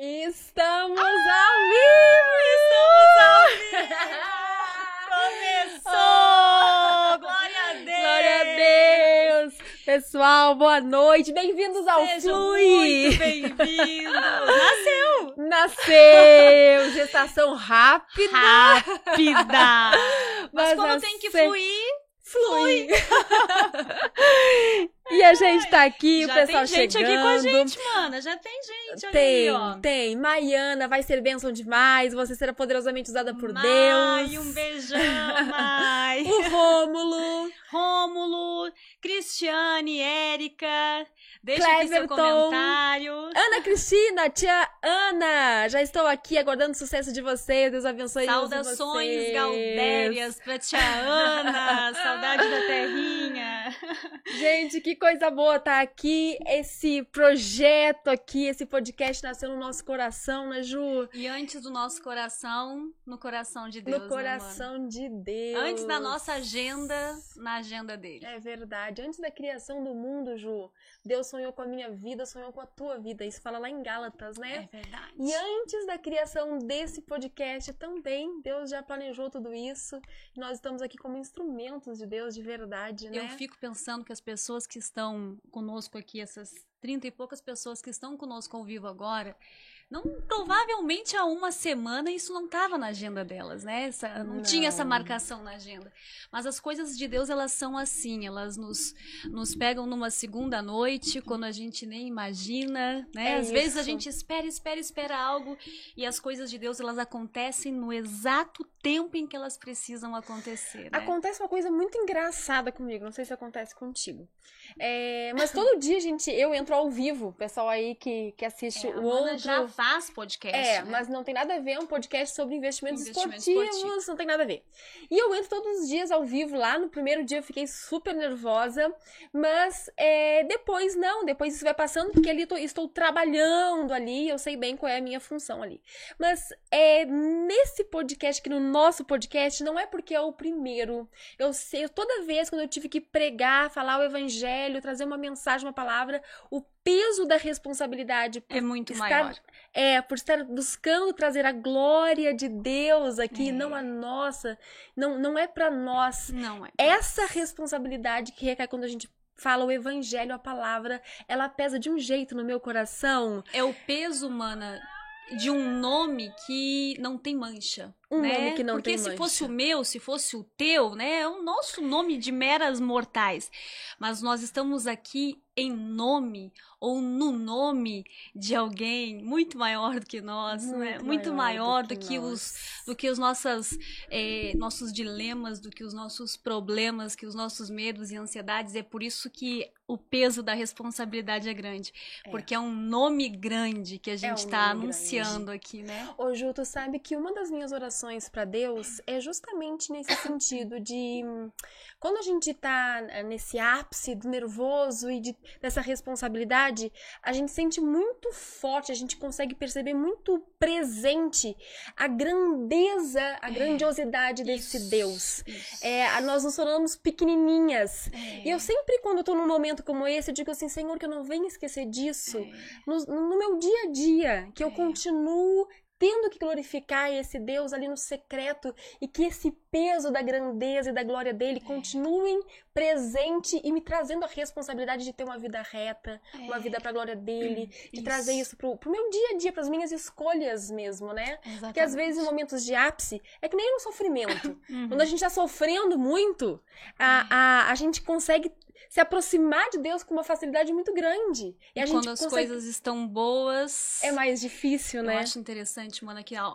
Estamos ao vivo! Estamos ao vivo! Começou! Glória a Deus! Glória a Deus! Pessoal, boa noite! Bem-vindos ao Sejam Flui! muito bem-vindos! Nasceu! Nasceu! Gestação rápida! Rápida! Mas Mas quando tem que fluir, Flui! E a gente tá aqui, o já pessoal tem gente chegando. aqui com a gente, mana. Já tem gente Tem, ó. tem. Maiana vai ser bênção demais. Você será poderosamente usada por Mai, Deus. um beijão, Mai. O Rômulo. Rômulo, Cristiane, Érica. Deixa aqui seu Cleverton. comentário. Ana Cristina, tia Ana. Já estou aqui aguardando o sucesso de vocês. Deus abençoe Saudações vocês. Galdérias pra tia Ana. Saudade da terrinha. Gente, que coisa boa tá aqui. Esse projeto aqui, esse podcast nasceu no nosso coração, né, Ju? E antes do nosso coração, no coração de Deus. no né, coração de mano? Deus. Antes da nossa agenda, na agenda dele. É verdade. Antes da criação do mundo, Ju, Deus sonhou com a minha vida, sonhou com a tua vida. Isso fala lá em Gálatas, né? É verdade. E antes da criação desse podcast também, Deus já planejou tudo isso. Nós estamos aqui como instrumentos de Deus de verdade, né? Eu fico pensando que as pessoas que estão conosco aqui, essas trinta e poucas pessoas que estão conosco ao vivo agora, não provavelmente há uma semana isso não estava na agenda delas, né? Essa- não, Não. tinha essa marcação na agenda. Mas as coisas de Deus elas são assim, elas nos, nos pegam numa segunda noite quando a gente nem imagina, né? É Às vezes a isso. gente espera, espera, espera algo e as coisas de Deus elas acontecem no exato tempo em que elas precisam acontecer. Né? Acontece uma coisa muito engraçada comigo, não sei se acontece contigo. É, mas todo dia, gente, eu entro ao vivo, pessoal aí que, que assiste É, o outro. já faz podcast. É, né? mas não tem nada a ver, é um podcast sobre investimentos, Investimentos esportivos, esportivos. não tem nada a ver. E eu entro todos os dias ao vivo lá, no primeiro dia eu fiquei super nervosa, mas é, depois não, depois isso vai passando, porque ali tô- estou trabalhando ali, eu sei bem qual é a minha função ali. Mas é, nesse podcast, aqui no nosso podcast, não é porque é o primeiro, eu sei, toda vez quando eu tive que pregar, falar o evangelho, trazer uma mensagem, uma palavra, o peso da responsabilidade É muito estar- maior. é, por estar buscando trazer a glória de Deus aqui, É. não a nossa, não, não é pra nós. Não é. Essa responsabilidade que recai quando a gente fala o evangelho, a palavra, ela pesa de um jeito no meu coração. É o peso, mana. de um nome que não tem mancha. Um né? nome que não Porque tem se mancha. fosse o meu, se fosse o teu, né? É o nosso nome de meras mortais. Mas nós estamos aqui em nome ou no nome de alguém muito maior do que nós, né? Muito maior do que, os do que os nossas, eh, nossos dilemas, do que os nossos problemas, que os nossos medos e ansiedades. É por isso que o peso da responsabilidade é grande. É. Porque é um nome grande que a gente um está nome anunciando aqui, né? Ô, Ju, tu sabe que uma das minhas orações pra Deus é justamente nesse sentido de quando a gente tá eh, nesse ápice do nervoso e de, dessa responsabilidade, a gente sente muito forte, a gente consegue perceber muito presente a grandeza, a grandiosidade desse Isso, Deus. isso. É, nós nos tornamos pequenininhas. É, E eu sempre, quando tô num momento como esse, eu digo assim, Senhor, que eu não venha esquecer disso é. no, no meu dia a dia, que eu É. continuo tendo que glorificar esse Deus ali no secreto e que esse peso da grandeza e da glória dele continuem presente e me trazendo a responsabilidade de ter uma vida reta, uma É. vida pra glória dele, de Isso. trazer isso pro, pro meu dia a dia, pras minhas escolhas mesmo, né? Porque Exatamente. às vezes em momentos de ápice é que nem no sofrimento. Uhum. Quando a gente tá sofrendo muito, a, a, a gente consegue se aproximar de Deus com uma facilidade muito grande. E a gente quando as consegue... coisas estão boas. É mais difícil, Eu né? acho interessante, mano, que ao,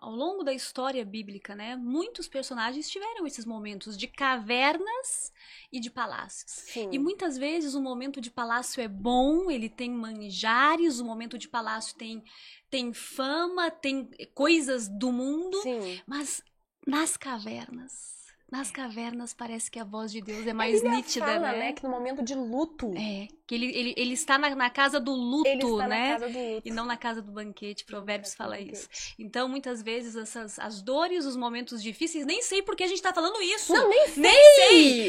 ao longo da história bíblica, né, muitos personagens tiveram esses momentos de cavernas e de palácios. Sim. E muitas vezes o momento de palácio é bom, ele tem manjares, o momento de palácio tem, tem fama, tem coisas do mundo, Sim. mas nas cavernas, nas cavernas parece que a voz de Deus é mais Bíblia nítida, fala, né? Que no momento de luto, É, que ele, ele, ele está na, na casa do luto, ele está né? na casa do luto. E não na casa do banquete, Provérbios fala banquete. isso. Então, muitas vezes, essas, as dores, os momentos difíceis, nem sei por que a gente tá falando isso. Não, nem sei! Nem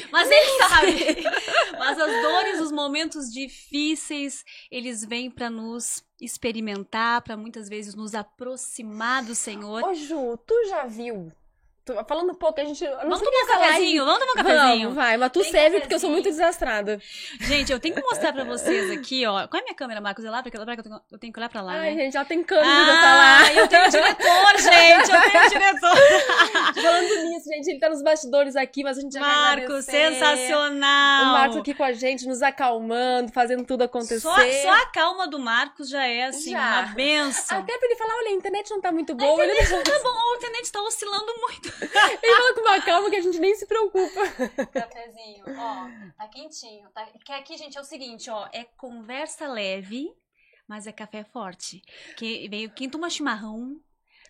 sei! Mas ele sabe. Mas as dores, os momentos difíceis, eles vêm para nos experimentar, para muitas vezes nos aproximar do Senhor. Ô, Ju, tu já viu? Falando pouco, a gente. não Vamos tomar um cafezinho? Vamos tomar um cafezinho? Vamos, vai, mas tu Tem serve porque eu sou cafezinho. muito desastrada. Gente, eu tenho que mostrar pra vocês aqui, ó. Qual é a minha câmera, Marcos? É lá, porque eu tenho- eu tenho que olhar pra lá, Ai, né? gente, já tem câmera pra lá. Ah, eu tenho diretor, gente! Eu tenho diretor! Falando nisso, gente, ele tá nos bastidores aqui, mas a gente já Marcos, sensacional! O Marcos aqui com a gente, nos acalmando, fazendo tudo acontecer. Só, só a calma do Marcos já é, assim, Já. uma benção. Até pra ele falar, olha, a internet não tá muito boa. Ele, ele Tá bom, a internet tá oscilando muito. fala com uma calma que a gente nem se preocupa. Cafezinho, ó, tá quentinho. Tá... Que aqui, gente, é o seguinte, ó, é conversa leve, mas é café forte. Que veio quem toma chimarrão,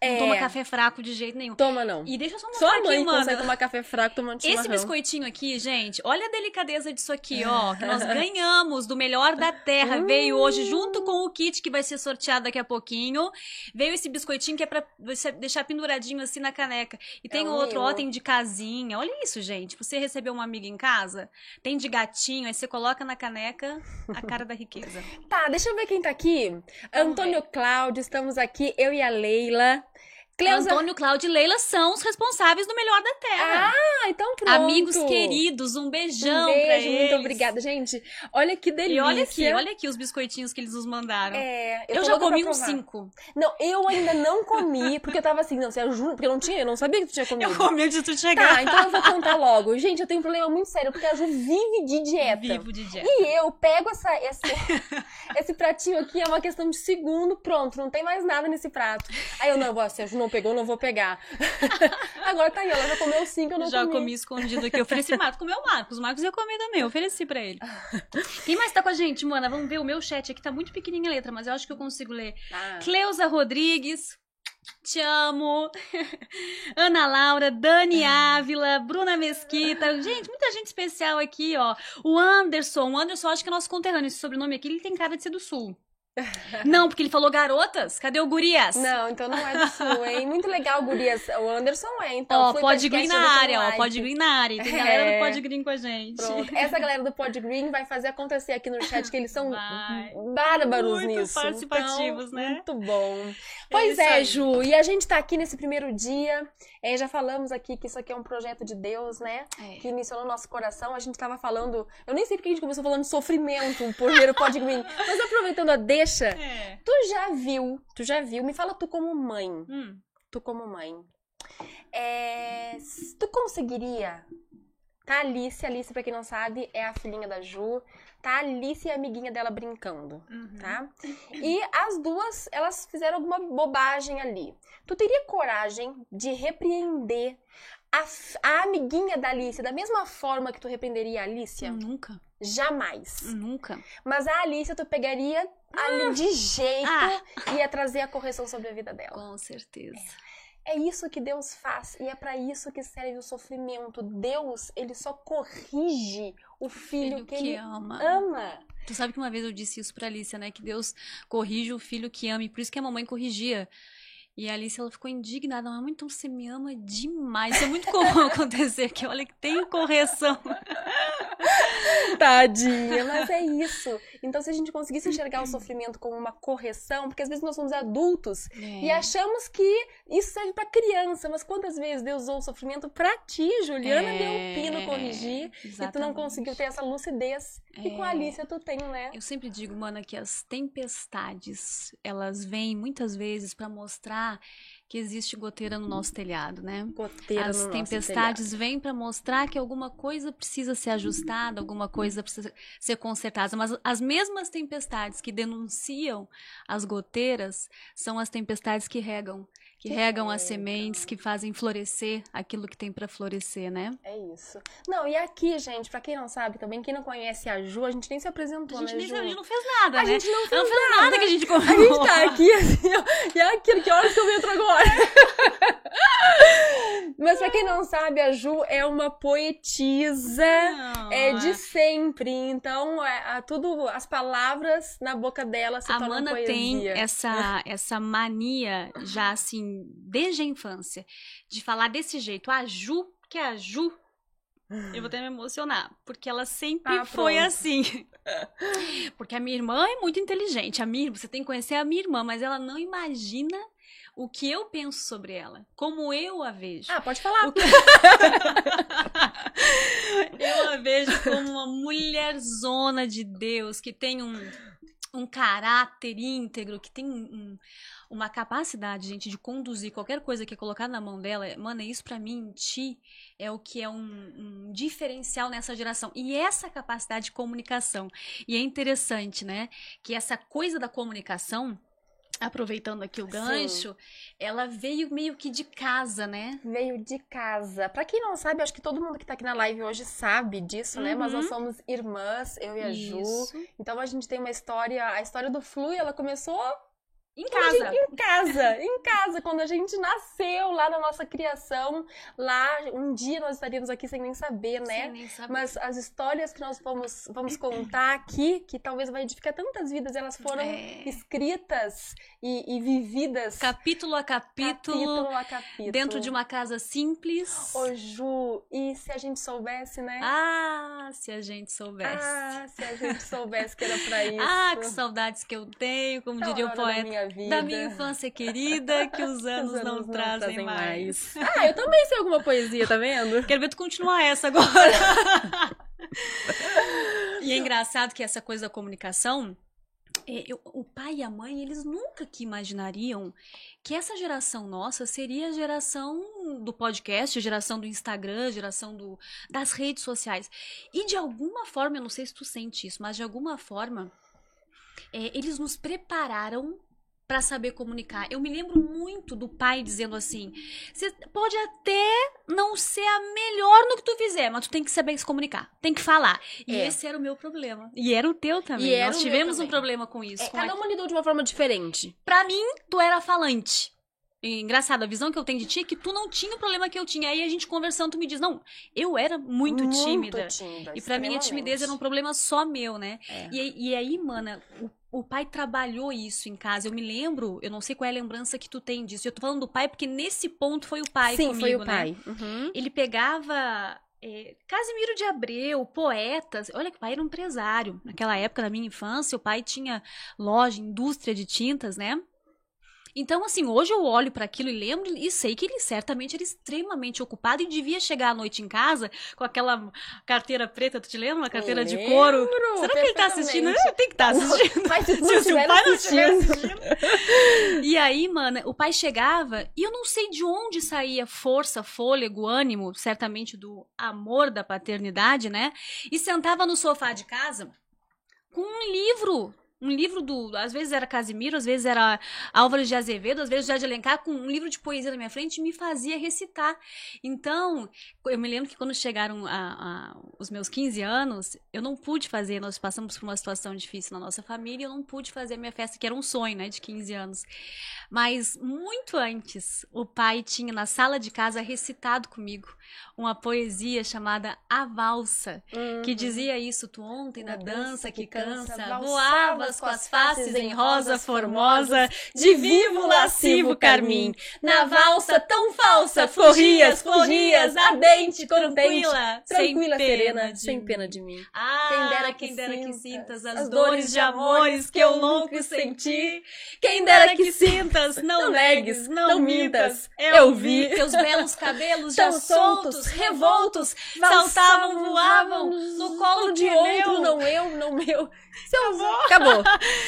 não toma café fraco de jeito nenhum. É, Toma não. E deixa eu só Só mostrar a mãe aqui, mano. consegue tomar café fraco tomando chimarrão. Esse biscoitinho aqui, gente, olha a delicadeza disso aqui, ó. Que nós ganhamos do melhor da terra. Hum. Veio hoje junto com o kit que vai ser sorteado daqui a pouquinho. Veio esse biscoitinho que é pra você deixar penduradinho assim na caneca. E tem um outro, ó, mimo. tem de casinha. Olha isso, gente. Você recebeu uma amiga em casa, tem de gatinho, aí você coloca na caneca a cara da riqueza. Tá, deixa eu ver quem tá aqui. Vamos Antônio Cláudio, estamos aqui, eu e a Leila. Cleusa... Antônio, Cláudio e Leila são os responsáveis do melhor da terra. Ah, então pronto. Amigos queridos, um beijão um pra beijo, muito eles. obrigada. Gente, olha que delícia. E olha aqui, olha aqui os biscoitinhos que eles nos mandaram. É, eu tô já pra comi uns cinco. Não, eu ainda não comi, porque eu tava assim, não, você juro, porque eu não tinha, eu não sabia que tu tinha comido. Eu comi antes de tu Tá, chegar. então eu vou contar logo. Gente, eu tenho um problema muito sério, porque a Ju vive de dieta. Vivo de dieta. E eu pego essa, esse, esse pratinho aqui, é uma questão de segundo, pronto, não tem mais nada nesse prato. Aí eu, não, vou, se a Ju não pegou, não vou pegar. Agora tá aí, ela já comeu cinco, eu não Já comi. comi escondido aqui. Eu ofereci Marcos. Comeu o Marcos. O Marcos ia comer também. Eu ofereci pra ele. Quem mais tá com a gente, mana? Vamos ver. O meu chat aqui tá muito pequenininha a letra, mas eu acho que eu consigo ler. Ah, Cleusa Rodrigues. Te amo. Ana Laura, Dani Ávila, Bruna Mesquita. Gente, muita gente especial aqui, ó. O Anderson. O Anderson, acho que é nosso conterrâneo. Esse sobrenome aqui, ele tem cara de ser do sul. Não, porque ele falou garotas. Cadê o gurias? Não, então não é do sul, hein? Muito legal, Gurias. O Anderson é, então. Ó, podcast, green na área, ó. Pode green na área. Tem galera É. do Pode Green com a gente. Pronto. Essa galera do Pod Green vai fazer acontecer aqui no chat, que eles são Vai. bárbaros Muito nisso. participativos, Então, né? Muito bom. Pois é. Ju, e a gente tá aqui nesse primeiro dia. É, já falamos aqui que isso aqui é um projeto de Deus, né? É. Que iniciou no nosso coração. A gente tava falando. Eu nem sei porque a gente começou falando de sofrimento o Pod Green. Mas aproveitando a deixa. É. Tu já viu, tu já viu, me fala tu como mãe, Hum. tu como mãe. É, tu conseguiria Tá a Alice, Alice, pra quem não sabe, é a filhinha da Ju. Tá a Alice e a amiguinha dela brincando, Uhum. tá? E as duas, elas fizeram alguma bobagem ali. Tu teria coragem de repreender a, a amiguinha da Alice da mesma forma que tu repreenderia a Alicia? Nunca, Jamais. nunca. Mas a Alice tu pegaria ali de jeito Ah. e ia trazer a correção sobre a vida dela. Com certeza. É isso que Deus faz e é pra isso que serve o sofrimento. Deus, ele só corrige o filho, Filho que, que ele ama. ama. Tu sabe que uma vez eu disse isso pra Alicia, né? Que Deus corrige o filho que ama. E por isso que a mamãe corrigia. E a Alice, ela ficou indignada. Mamãe, então você me ama demais. Isso é muito comum acontecer, que olha que tem correção. Tadinha, mas é isso. Então, se a gente conseguisse enxergar o sofrimento como uma correção, porque às vezes nós somos adultos e achamos que isso serve pra criança, mas quantas vezes Deus usou o sofrimento pra ti, Juliana É, Delpino, corrigir, e tu não exatamente. conseguiu ter essa lucidez que com a É. Alicia tu tem, né? Eu sempre digo, mana, que as tempestades, elas vêm muitas vezes pra mostrar que existe goteira no nosso telhado, né? Goteira As no tempestades vêm pra mostrar que alguma coisa precisa ser ajustada, alguma coisa precisa ser consertada. Mas as mesmas tempestades que denunciam as goteiras são as tempestades que regam, que Que regam as sementes, que fazem florescer aquilo que tem pra florescer, né? É isso. Não, e aqui, gente, pra quem não sabe também, quem não conhece a Ju, a gente nem se apresentou, A gente, né, nem, Ju? a gente não fez nada, A né? gente não Ela não fez nada que a gente A gente tá aqui assim, ó. E é aquilo, que horas que eu entro agora? Mas pra quem não sabe, a Ju é uma poetisa. É de sempre, então é, a- tudo, as palavras na boca dela se A tornam Mana poesia. tem essa, essa mania, já assim, desde a infância, de falar desse jeito. A Ju, que é a Ju, eu vou até me emocionar, porque ela sempre Ah, foi pronto. assim. Porque a minha irmã é muito inteligente. A minha, você tem que conhecer a minha irmã, mas ela não imagina o que eu penso sobre ela, como eu a vejo. Ah, pode falar. Que- Eu a vejo como uma mulherzona de Deus, que tem um, um caráter íntegro, que tem um- uma capacidade, gente, de conduzir qualquer coisa que é colocada na mão dela. Mano, isso pra mim, ti, é o que é um, um diferencial nessa geração. E essa capacidade de comunicação. E é interessante, né? Que essa coisa da comunicação. Aproveitando aqui o Sim. gancho, ela veio meio que de casa, né? Veio de casa. Pra quem não sabe, acho que todo mundo que tá aqui na live hoje sabe disso, né? Mas Uhum. nós somos irmãs, eu e a Ju. Isso. Então a gente tem uma história, a história do Flui, ela começou Em casa. em casa, em casa, quando a gente nasceu lá na nossa criação, lá um dia nós estaríamos aqui sem nem saber, né? Sem nem saber. Mas as histórias que nós vamos, vamos contar aqui, que talvez vai edificar tantas vidas, elas foram É. escritas e, e vividas Capítulo a capítulo, a capítulo. dentro de uma casa simples. Ô Ju, e se a gente soubesse, né? Ah, se a gente soubesse. Ah, se a gente soubesse que era pra isso. Ah, que saudades que eu tenho, como diria o poeta. Vida. Da minha infância querida, que os anos, Os não, trazem, mais. Ah, eu também sei alguma poesia, tá vendo? Quero ver tu continuar essa agora. e é engraçado que essa coisa da comunicação, é, eu- o pai e a mãe, eles nunca que imaginariam que essa geração nossa seria a geração do podcast, a geração do Instagram, a geração do, das redes sociais. E de alguma forma, eu não sei se tu sente isso, mas de alguma forma, é, eles nos prepararam para saber comunicar. Eu me lembro muito do pai dizendo assim: você pode até não ser a melhor no que tu fizer, mas tu tem que saber se comunicar, tem que falar. E É. esse era o meu problema. E era o teu também. E Nós tivemos um problema com isso. É, com cada a- uma lidou de uma forma diferente. Pra mim, tu era falante. Engraçado, a visão que eu tenho de ti é que tu não tinha o problema que eu tinha. Aí a gente conversando, tu me diz, não, eu era muito, tímida. tímida. E pra mim a timidez era um problema só meu, né? É. E, aí- e aí, mana, o, o pai trabalhou isso em casa. Eu me lembro, eu não sei qual é a lembrança que tu tem disso. Eu tô falando do pai porque nesse ponto foi o pai Sim, comigo, foi o né? pai. Uhum. Ele pegava é, Casimiro de Abreu, poetas. Olha que o pai era um empresário. Naquela época, na minha infância, o pai tinha loja, indústria de tintas, né? Então, assim, hoje eu olho para aquilo e lembro e sei que ele certamente era extremamente ocupado e devia chegar à noite em casa com aquela carteira preta, tu te lembra? Uma carteira de couro. Será que ele tá assistindo? Ele tem que estar assistindo. Mas se Se, o pai não estiver assistindo... assistindo. E aí, mana, o pai chegava e eu não sei de onde saía força, fôlego, ânimo, certamente do amor da paternidade, né? E sentava no sofá de casa com um livro. Um livro do. Às vezes era Casimiro, às vezes era Álvaro de Azevedo, às vezes José de Alencar, com um livro de poesia na minha frente me fazia recitar. Então, eu me lembro que quando chegaram a, a- os meus 15 anos, eu não pude fazer, nós passamos por uma situação difícil na nossa família, eu não pude fazer a minha festa, que era um sonho, né, de 15 anos. Mas muito antes, o pai tinha na sala de casa recitado comigo uma poesia chamada A Valsa, que dizia isso, tu ontem na dança que cansa, voavas com as faces em rosa formosa, de vivo lascivo carmim, na valsa tão falsa, fugias, fugias, ardente, tranquila, Tranquila, sem pena serena, de sem mim. pena de mim. Ah, Quem dera que quem dera que sintas sintas as as dores de amores que eu louco senti. Quem dera que que sintas, não negues, não não mintas. Eu vi teus belos cabelos já soltos, revoltos, saltavam, voavam no colo de outro, não eu, não meu. Seu... Acabou.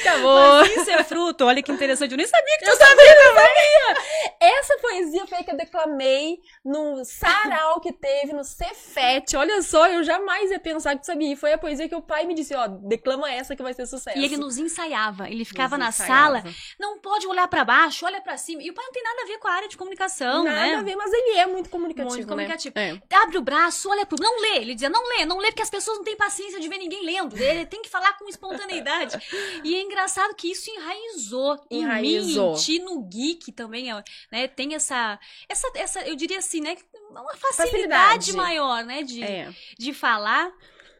Acabou. Mas isso é fruto, olha que interessante, eu nem sabia que Eu sabia, eu sabia! Essa poesia foi a que eu declamei no sarau que teve no Cefete. Olha só, eu jamais ia pensar que tu sabia. E foi a poesia que o pai me disse, ó, declama essa que vai ser sucesso. E ele nos ensaiava, ele ficava Nos na ensaiava. sala, não pode olhar pra baixo, olha pra cima. E o pai não tem nada a ver com a área de comunicação, Nada né? a ver, mas ele é muito comunicativo, Muito né? comunicativo. É. abre o braço, olha pro. Não lê. Ele dizia, não lê, não lê, porque as pessoas não têm paciência de ver ninguém lendo. Ele tem que falar com espontaneidade. E é engraçado que isso enraizou, Enraizou. em mim, em ti, no geek também, ó, né? Tem essa, essa, essa, eu diria assim, né? Uma facilidade, Facilidade. maior, né? De, É. de falar.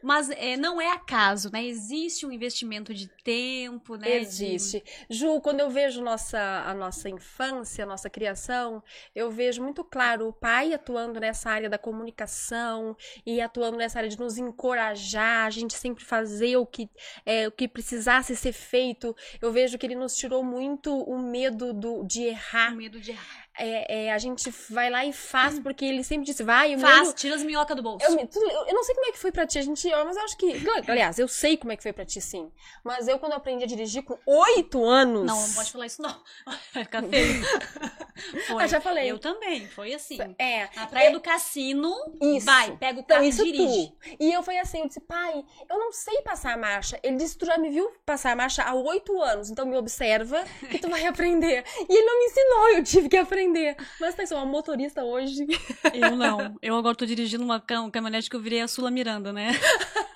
Mas é, não é acaso, né? Existe um investimento de tempo, né? de- Existe. Ju, quando eu vejo nossa, a nossa infância, a nossa criação, eu vejo muito claro o pai atuando nessa área da comunicação e atuando nessa área de nos encorajar, a gente sempre fazer o que, é, o que precisasse ser feito. Eu vejo que ele nos tirou muito o medo do, de o errar. medo de errar. É, é, a gente vai lá e faz, porque ele sempre disse, vai, o Faz, tira as minhocas do bolso. eu, eu eu não sei como é que foi pra ti, a gente, mas eu acho que. Aliás, eu sei como é que foi pra ti, sim. Mas eu, quando eu aprendi a dirigir com oito anos. Não, não pode falar isso, não. Vai ficar feio. Foi. Ah, já falei. Eu também, foi assim. É. Na praia do cassino, Isso. vai, pega o Então, carro isso e dirige. tu. E eu fui assim, eu disse, pai, eu não sei passar a marcha. Ele disse, tu já me viu passar a marcha há oito anos, então me observa que tu vai aprender. E ele não me ensinou, eu tive que aprender. Mas tá, sou uma motorista hoje. Eu não. Eu agora tô dirigindo uma cam- caminhonete que eu virei a Sula Miranda, né?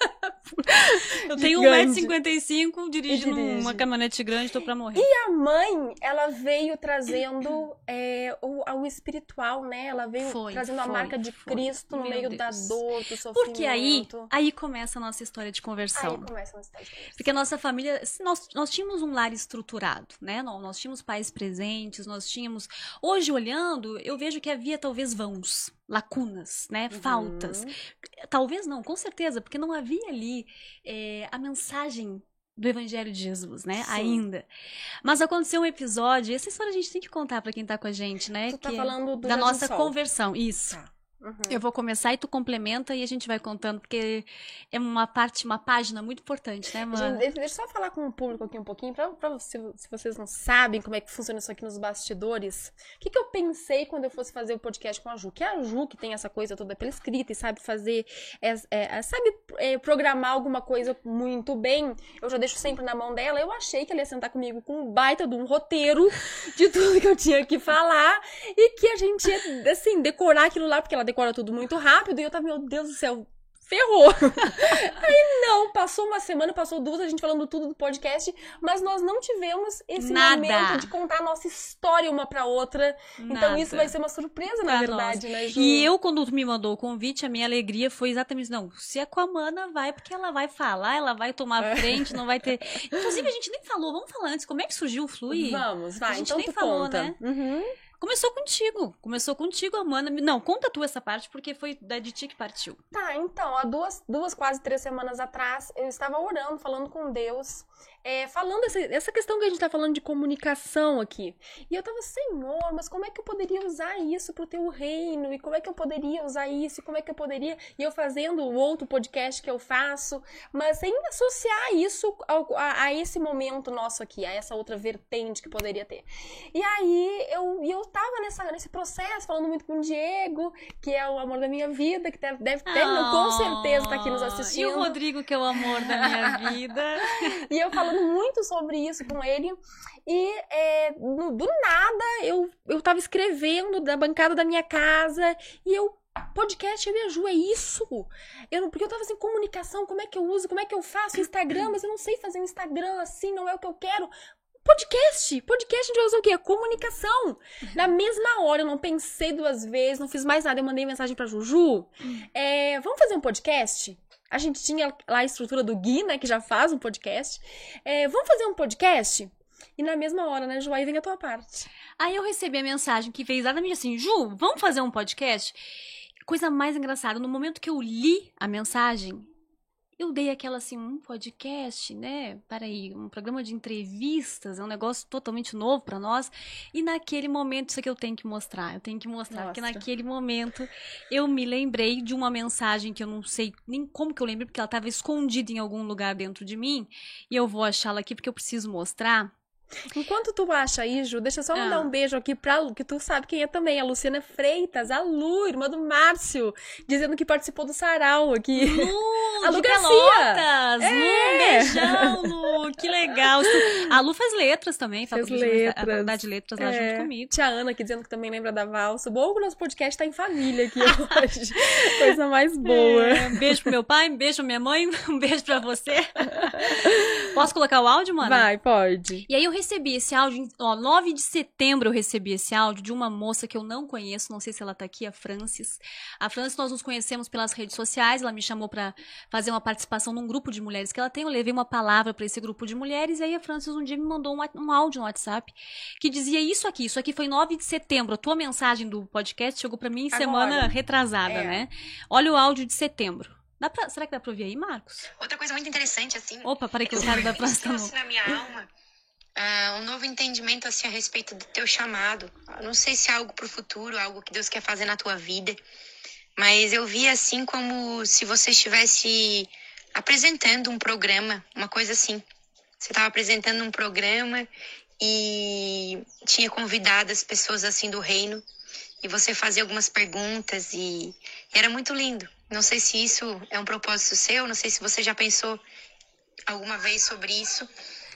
Eu tenho Gigante. 1,55m, dirigindo dirige. uma caminhonete grande, tô pra morrer. A mãe, ela veio trazendo é, o, o espiritual, né? Ela veio Foi, trazendo a foi, marca de foi. Cristo no Meu meio da Deus. dor, do sofrimento. Porque aí, aí começa a nossa história de conversão. Aí começa a nossa história de conversa. Porque a nossa família, nós, nós tínhamos um lar estruturado, né? Nós tínhamos pais presentes, nós tínhamos. Hoje, olhando, eu vejo que havia talvez vãos, lacunas, né? Faltas. Uhum. Talvez não, com certeza, porque não havia ali eh, a mensagem do Evangelho de Jesus, né? Sim. Ainda. Mas aconteceu um episódio, essa história a gente tem que contar pra quem tá com a gente, né? Tu tá que é falando do da nossa Sol. conversão. Isso. Tá. Uhum. Eu vou começar e tu complementa e a gente vai contando, porque é uma parte, uma página muito importante, né, mano? deixa, eu só falar com o público aqui um pouquinho, pra, pra se, se vocês não sabem como é que funciona isso aqui nos bastidores. O que, que eu pensei quando eu fosse fazer o podcast com a Ju? Que é a Ju que tem essa coisa toda pela escrita e sabe fazer, é, é, sabe é, programar alguma coisa muito bem. Eu já deixo sempre na mão dela. Eu achei que ela ia sentar comigo com um baita de um roteiro de tudo que eu tinha que falar e que a gente ia, assim, decorar aquilo lá, porque ela decora tudo muito rápido e eu tava, meu Deus do céu, ferrou. Aí não, passou uma semana, passou duas, a gente falando tudo do podcast, mas nós não tivemos esse Nada. momento de contar a nossa história uma pra outra. Então Nada. isso vai ser uma surpresa, na Pra verdade, né, Ju? E eu, quando tu me mandou o convite, a minha alegria foi exatamente, não, se é com a Mana, vai, porque ela vai falar, ela vai tomar É. frente, não vai ter... Inclusive, a gente nem falou, vamos falar antes, como é que surgiu o Flui? Vamos, vai, A gente então nem falou, conta. né? Uhum. Começou contigo, começou contigo, a Mana... Não, conta tu essa parte, porque foi da de ti que partiu. Tá, então, há duas, duas, quase três semanas atrás, eu estava orando, falando com Deus, é, falando essa, essa questão que a gente tá falando de comunicação aqui. E eu tava, Senhor, mas como é que eu poderia usar isso pro teu reino? E como é que eu poderia usar isso? E como é que eu poderia. E eu fazendo o outro podcast que eu faço, mas sem associar isso ao, a, a, esse momento nosso aqui, a essa outra vertente que poderia ter. E aí eu, eu tava nessa, nesse processo, falando muito com o Diego, que é o amor da minha vida, que deve, deve ter, oh, com certeza tá aqui nos assistindo. E o Rodrigo, que é o amor da minha vida. e eu falando muito sobre isso com ele. E é, no, do nada eu, eu tava escrevendo da bancada da minha casa e eu podcast eu e a Ju, é isso. Eu, porque eu tava assim, comunicação, como é que eu uso, como é que eu faço Instagram, mas eu não sei fazer um Instagram assim, não é o que eu quero. Podcast! Podcast a gente vai usar o quê? Comunicação. Na mesma hora, eu não pensei duas vezes, não fiz mais nada. Eu mandei mensagem pra Juju. É, vamos fazer um podcast? A gente tinha lá a estrutura do Gui, né? Que já faz um podcast. É, vamos fazer um podcast? E na mesma hora, né, Ju, aí vem a tua parte. Aí eu recebi a mensagem que fez exatamente assim: Ju, vamos fazer um podcast? Coisa mais engraçada, no momento que eu li a mensagem, eu dei aquela assim, um podcast, né? Peraí, um programa de entrevistas, é um negócio totalmente novo para nós. E naquele momento, isso aqui eu tenho que mostrar, eu tenho que mostrar, Mostra. porque naquele momento eu me lembrei de uma mensagem que eu não sei nem como que eu lembrei, porque ela estava escondida em algum lugar dentro de mim, e eu vou achá-la aqui porque eu preciso mostrar. Enquanto tu acha aí, Ju, deixa eu só mandar ah. um beijo aqui pra Lu, que tu sabe quem é também, a Luciana Freitas, a Lu, irmã do Márcio, dizendo que participou do sarau aqui. Lu, a Lu Garcia. É. Lu, beijão, Lu, que legal. A Lu faz letras também, faz letras. a faculdade de letras lá é. junto comigo. Tia Ana aqui dizendo que também lembra da valsa. Bom que o nosso podcast tá em família aqui hoje. Coisa mais boa. É. Um beijo pro meu pai, um beijo pra minha mãe, um beijo pra você. Posso colocar o áudio, mano? Vai, pode. E aí eu recebi esse áudio, ó, 9 de setembro eu recebi esse áudio de uma moça que eu não conheço, não sei se ela tá aqui, a Francis. A Francis, nós nos conhecemos pelas redes sociais, ela me chamou para fazer uma participação num grupo de mulheres que ela tem, eu levei uma palavra para esse grupo de mulheres, e aí a Francis um dia me mandou um, um áudio no WhatsApp que dizia isso aqui, isso aqui foi 9 de setembro, a tua mensagem do podcast chegou para mim Agora. semana retrasada, é. né? Olha o áudio de setembro. Pra, será que dá pra ouvir aí, Marcos? Outra coisa muito interessante, assim. Opa, peraí que o cara da próxima. na minha alma uh, um novo entendimento assim a respeito do teu chamado. Eu não sei se é algo para o futuro, algo que Deus quer fazer na tua vida, mas eu vi assim como se você estivesse apresentando um programa, uma coisa assim. Você estava apresentando um programa e tinha convidado as pessoas assim do reino e você fazia algumas perguntas e, e era muito lindo. Não sei se isso é um propósito seu, não sei se você já pensou alguma vez sobre isso,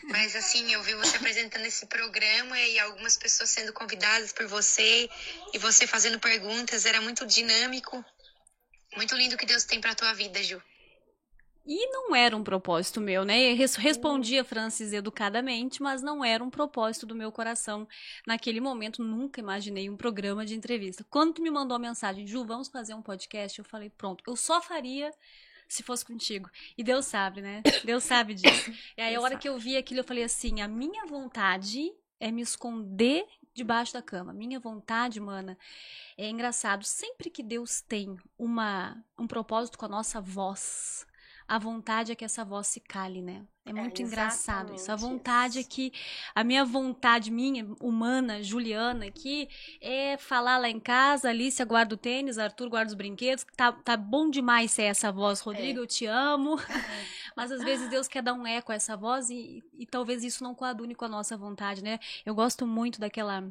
mas assim, eu vi você apresentando esse programa e algumas pessoas sendo convidadas por você e você fazendo perguntas, era muito dinâmico. Muito lindo que Deus tem para tua vida, Ju. E não era um propósito meu, né? Respondia Francis educadamente, mas não era um propósito do meu coração. Naquele momento, nunca imaginei um programa de entrevista. Quando tu me mandou a mensagem, Ju, vamos fazer um podcast, eu falei, pronto, eu só faria se fosse contigo. E Deus sabe, né? Deus sabe disso. E aí, a hora que eu vi aquilo, eu falei assim: a minha vontade é me esconder debaixo da cama. Minha vontade, mana, é engraçado. Sempre que Deus tem uma, um propósito com a nossa voz, a vontade é que essa voz se cale, né? É muito é, engraçado isso. A vontade isso. é que a minha vontade minha humana, Juliana aqui, é falar lá em casa, Alicia guarda o tênis, Arthur guarda os brinquedos. Tá, tá bom demais ser essa voz, Rodrigo, é. eu te amo. É. Mas às vezes Deus quer dar um eco a essa voz e, e talvez isso não coadune com a nossa vontade, né? Eu gosto muito daquela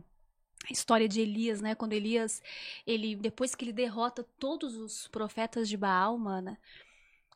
história de Elias, né? Quando Elias, ele depois que ele derrota todos os profetas de Baal, mana,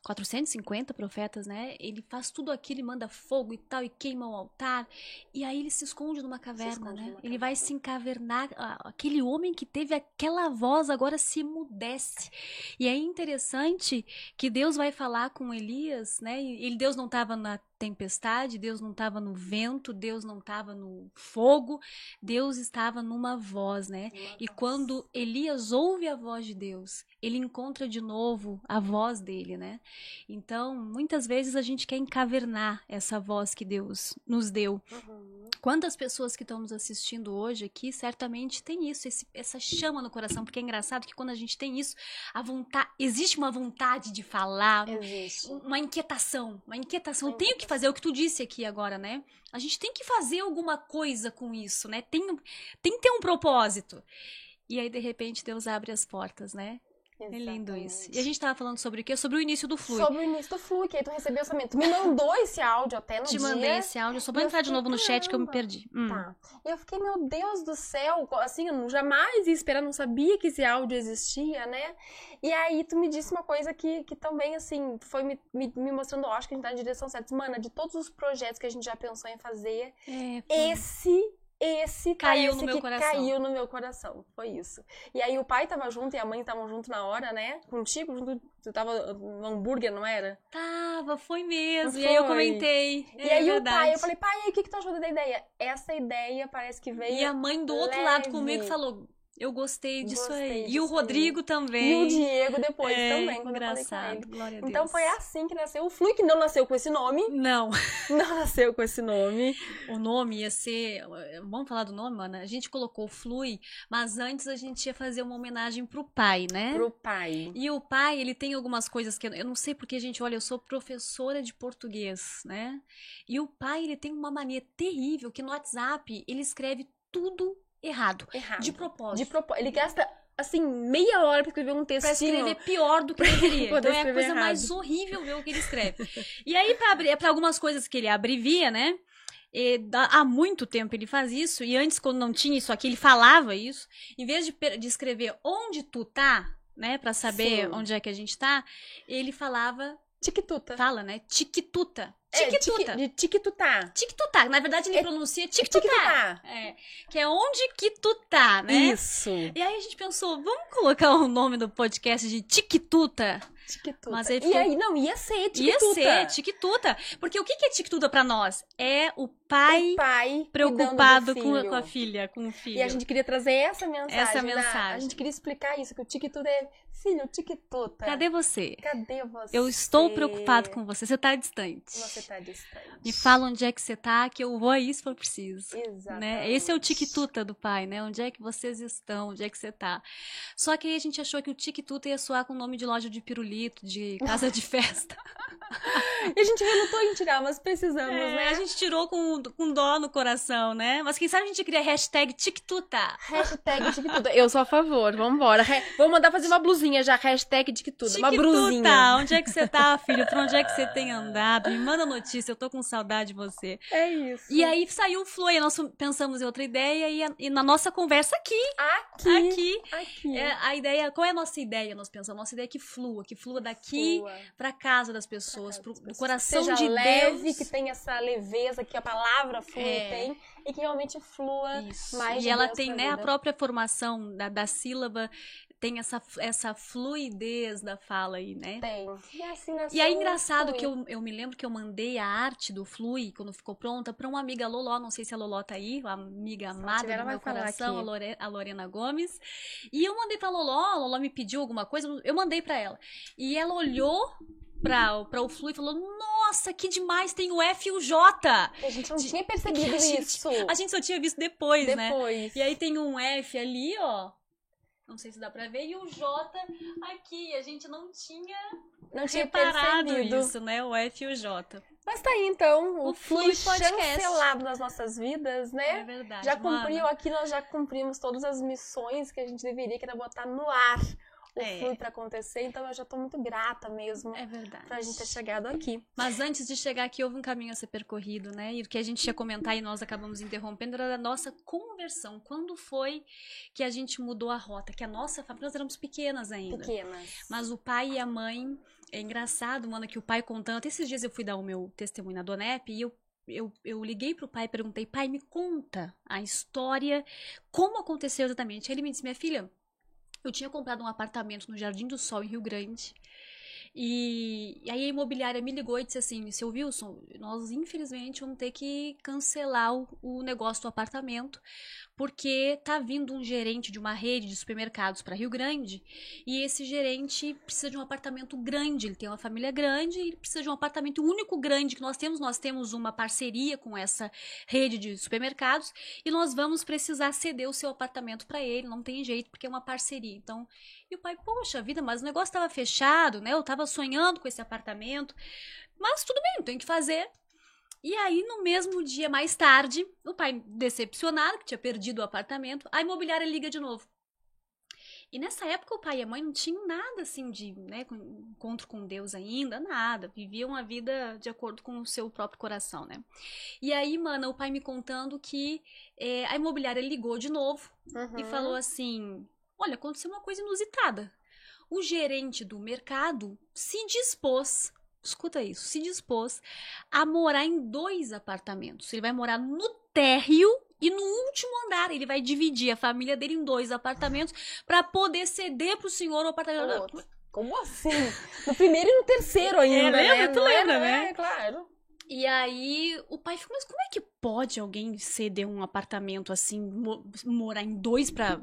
450 profetas, né? Ele faz tudo aquilo, ele manda fogo e tal, e queima o altar. E aí ele se esconde numa caverna, né? Numa ele vai se encavernar. Aquele homem que teve aquela voz agora se emudece. E é interessante que Deus vai falar com Elias, né? E Deus não estava na tempestade, Deus não estava no vento, Deus não estava no fogo, Deus estava numa voz, né? E quando Elias ouve a voz de Deus, ele encontra de novo a voz dele, né? Então, muitas vezes a gente quer encavernar essa voz que Deus nos deu. Uhum. Quantas pessoas que estão nos assistindo hoje aqui, certamente tem isso, esse- essa chama no coração, porque é engraçado que quando a gente tem isso, a vontade, existe uma vontade de falar, Existe. uma inquietação, uma inquietação. Eu tenho que fazer o que tu disse aqui agora, né? A gente tem que fazer alguma coisa com isso, né? Tem, tem que ter um propósito. E aí, de repente, Deus abre as portas, né? É lindo isso. Exatamente. E a gente tava falando sobre o quê? Sobre o início do Flui. Sobre o início do Flui, que aí tu recebeu o orçamento. Tu me mandou esse áudio até no Te dia. mandei esse áudio, só pra entrar de fiquei, novo no chat que eu me caramba. perdi. Hum. Tá. E eu fiquei, meu Deus do céu, assim, eu jamais ia esperar, não sabia que esse áudio existia, né? E aí tu me disse uma coisa que, que também, assim, foi me, me, me mostrando, acho que a gente tá na direção certa. Mana, de todos os projetos que a gente já pensou em fazer, É, esse, esse Caiu no meu coração. caiu no meu coração. Foi isso. E aí o pai tava junto e a mãe estavam junto na hora, né? Contigo, junto, tu tava no hambúrguer, não era? Tava, foi mesmo. Não E aí eu foi? comentei. e É aí verdade. o pai, eu falei, pai, e aí, o que que tu achou da ideia? Essa ideia parece que veio... E a mãe do outro leve. lado comigo falou: Eu gostei disso Gostei aí. E disso o aí. Rodrigo também. E o Diego depois é, também, quando eu falei engraçado. a Deus. Então foi assim que nasceu o Flui, que não nasceu com esse nome. Não, Não nasceu com esse nome. o nome ia ser. Vamos falar do nome, mano? A gente colocou Flui, mas antes a gente ia fazer uma homenagem pro pai, né? Pro pai. E o pai, ele tem algumas coisas que eu, eu não sei porque, gente, olha, eu sou professora de português, né? E o pai, ele tem uma mania terrível que no WhatsApp ele escreve tudo errado, Errado. de propósito. De propósito. Ele gasta, assim, meia hora pra escrever um Pra textinho. escrever pior do que deveria. Então é a coisa mais horrível ver o que ele escreve. E aí, pra, abrir- pra algumas coisas que ele abrevia, né? e há muito tempo ele faz isso, e antes, quando não tinha isso aqui, ele falava isso. Em vez de, de escrever onde tu tá, né? Pra saber Sim. onde é que a gente tá, ele falava, Tiquituta. fala, né? Tiquituta. É, Tiquituta. tique- de tiquitutá. Tiquitutá. Na verdade, ele É pronuncia tiquitutá. Tiquitutá. É, que é onde que tu tá, né? Isso. E aí a gente pensou, vamos colocar o nome do podcast de Tiquituta? Tiquituta. Mas aí E ficou- aí, não, ia ser Ia tiquituta. ser Tiquituta. Porque o que é Tiquituta pra nós? É o pai O pai preocupado com, com a filha, com o filho. E a gente queria trazer essa mensagem. Essa da- mensagem. A gente queria explicar isso, que o tiquituta é filho, tiquituta. Cadê você? Cadê você? Eu estou preocupado com você. Você tá distante. Você tá distante. Me fala onde é que você tá, que eu vou aí se for preciso. Exatamente. Né? Esse é o tiquituta do pai, né? Onde é que vocês estão? Onde é que você tá? Só que aí a gente achou que o tiquituta ia soar com nome de loja de pirulito, de casa de festa. E a gente relutou em tirar, mas precisamos, É, né? A gente tirou com, com dó no coração, né? Mas quem sabe a gente cria hashtag tiquituta. Hashtag tiquituta. Eu sou a favor, vambora. Re... Vamos mandar fazer uma blusinha já, hashtag tiquituta. Uma brusinha. Tiquituta, onde é que você tá, filho? Pra onde é que você tem andado? Me manda notícia, eu tô com saudade de você. É isso. E aí saiu o Flow, e nós pensamos em outra ideia, e, a- e na nossa conversa aqui, Aqui. aqui, Aqui. é, a ideia, qual é a nossa ideia? Nós pensamos, a nossa ideia é que flua, que flua daqui Flua. pra casa das pessoas, pro, do coração Seja de leve, Deus. que tenha essa leveza que a palavra flui É. tem. E que realmente flua Isso. mais E de ela Deus tem, né, a própria formação da, da sílaba, tem essa, essa fluidez da fala aí, né? Tem. E, assim nasceu E o engraçado Flui. que eu, eu me lembro que eu mandei a arte do Flui, quando ficou pronta, pra uma amiga Loló, não sei se a Loló tá aí, amiga amada do meu coração, a. Lore- a Lorena Gomes. E eu mandei pra Loló, a Loló me pediu alguma coisa, eu mandei pra ela. E ela olhou pra, pra o Flui e falou, nossa, que demais, tem o F e o J! A gente não tinha percebido a gente- isso. A gente só tinha visto depois, né? Depois. E aí tem um F ali, ó. Não sei se dá pra ver. E o J aqui. A gente não tinha não tinha reparado percebido. isso, né? O F e o J. Mas tá aí, então, o, O Podcast. chancelado nas nossas vidas, né? É verdade. já cumpriu aqui, nós já cumprimos todas as missões que a gente deveria, que era botar no ar É. Flui pra acontecer. Então eu já tô muito grata mesmo É verdade. pra gente ter chegado aqui. Mas antes de chegar aqui, houve um caminho a ser percorrido, né? E o que a gente ia comentar e nós acabamos interrompendo era a nossa conversão. Quando foi que a gente mudou a rota? Que a nossa família, nós éramos pequenas ainda. Pequenas. Mas o pai e a mãe, é engraçado, mano, que o pai contando. Até esses dias eu fui dar o meu testemunho na Donep e eu, eu, eu liguei pro pai e perguntei: pai, me conta a história, como aconteceu exatamente. Aí ele me disse: minha filha, eu tinha comprado um apartamento no Jardim do Sol, em Rio Grande. E, e aí a imobiliária me ligou e disse assim: seu Wilson, nós infelizmente vamos ter que cancelar o, o negócio do apartamento, porque tá vindo um gerente de uma rede de supermercados para Rio Grande e esse gerente precisa de um apartamento grande. Ele tem uma família grande e precisa de um apartamento único grande que nós temos. Nós temos uma parceria com essa rede de supermercados e nós vamos precisar ceder o seu apartamento para ele. Não tem jeito porque é uma parceria. Então, e o pai, poxa vida, mas o negócio estava fechado, né? Eu estava sonhando com esse apartamento. Mas tudo bem, tem que fazer. E aí, no mesmo dia, mais tarde, o pai, decepcionado, que tinha perdido o apartamento, a imobiliária liga de novo. E nessa época, o pai e a mãe não tinham nada assim de né, encontro com Deus ainda, nada. Viviam a vida de acordo com o seu próprio coração, né? E aí, mano, o pai me contando que é, a imobiliária ligou de novo uhum. e falou assim: Olha, aconteceu uma coisa inusitada. O gerente do mercado se dispôs escuta isso, se dispôs a morar em dois apartamentos. Ele vai morar no térreo e no último andar ele vai dividir a família dele em dois apartamentos para poder ceder pro senhor o apartamento. Como assim? No primeiro e no terceiro ainda, é, lembra? né? Tu lembra, né? É, claro. E aí o pai ficou, mas como é que pode alguém ceder um apartamento assim, morar em dois para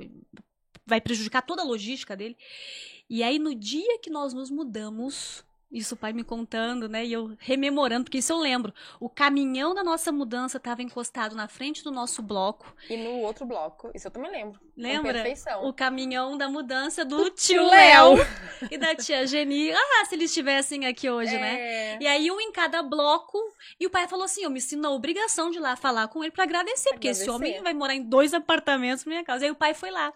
vai prejudicar toda a logística dele? E aí no dia que nós nos mudamos, isso o pai me contando, né? E eu rememorando, porque isso eu lembro. O caminhão da nossa mudança estava encostado na frente do nosso bloco. E no outro bloco, isso eu também lembro. Lembra? perfeição. O caminhão da mudança do, do tio Léo e da tia Geni. Ah, se eles estivessem aqui hoje, né? é... né? E aí um em cada bloco. E o pai falou assim: eu me sinto na obrigação de ir lá falar com ele para agradecer, agradecer, porque esse homem vai morar em dois apartamentos na minha casa. E aí o pai foi lá.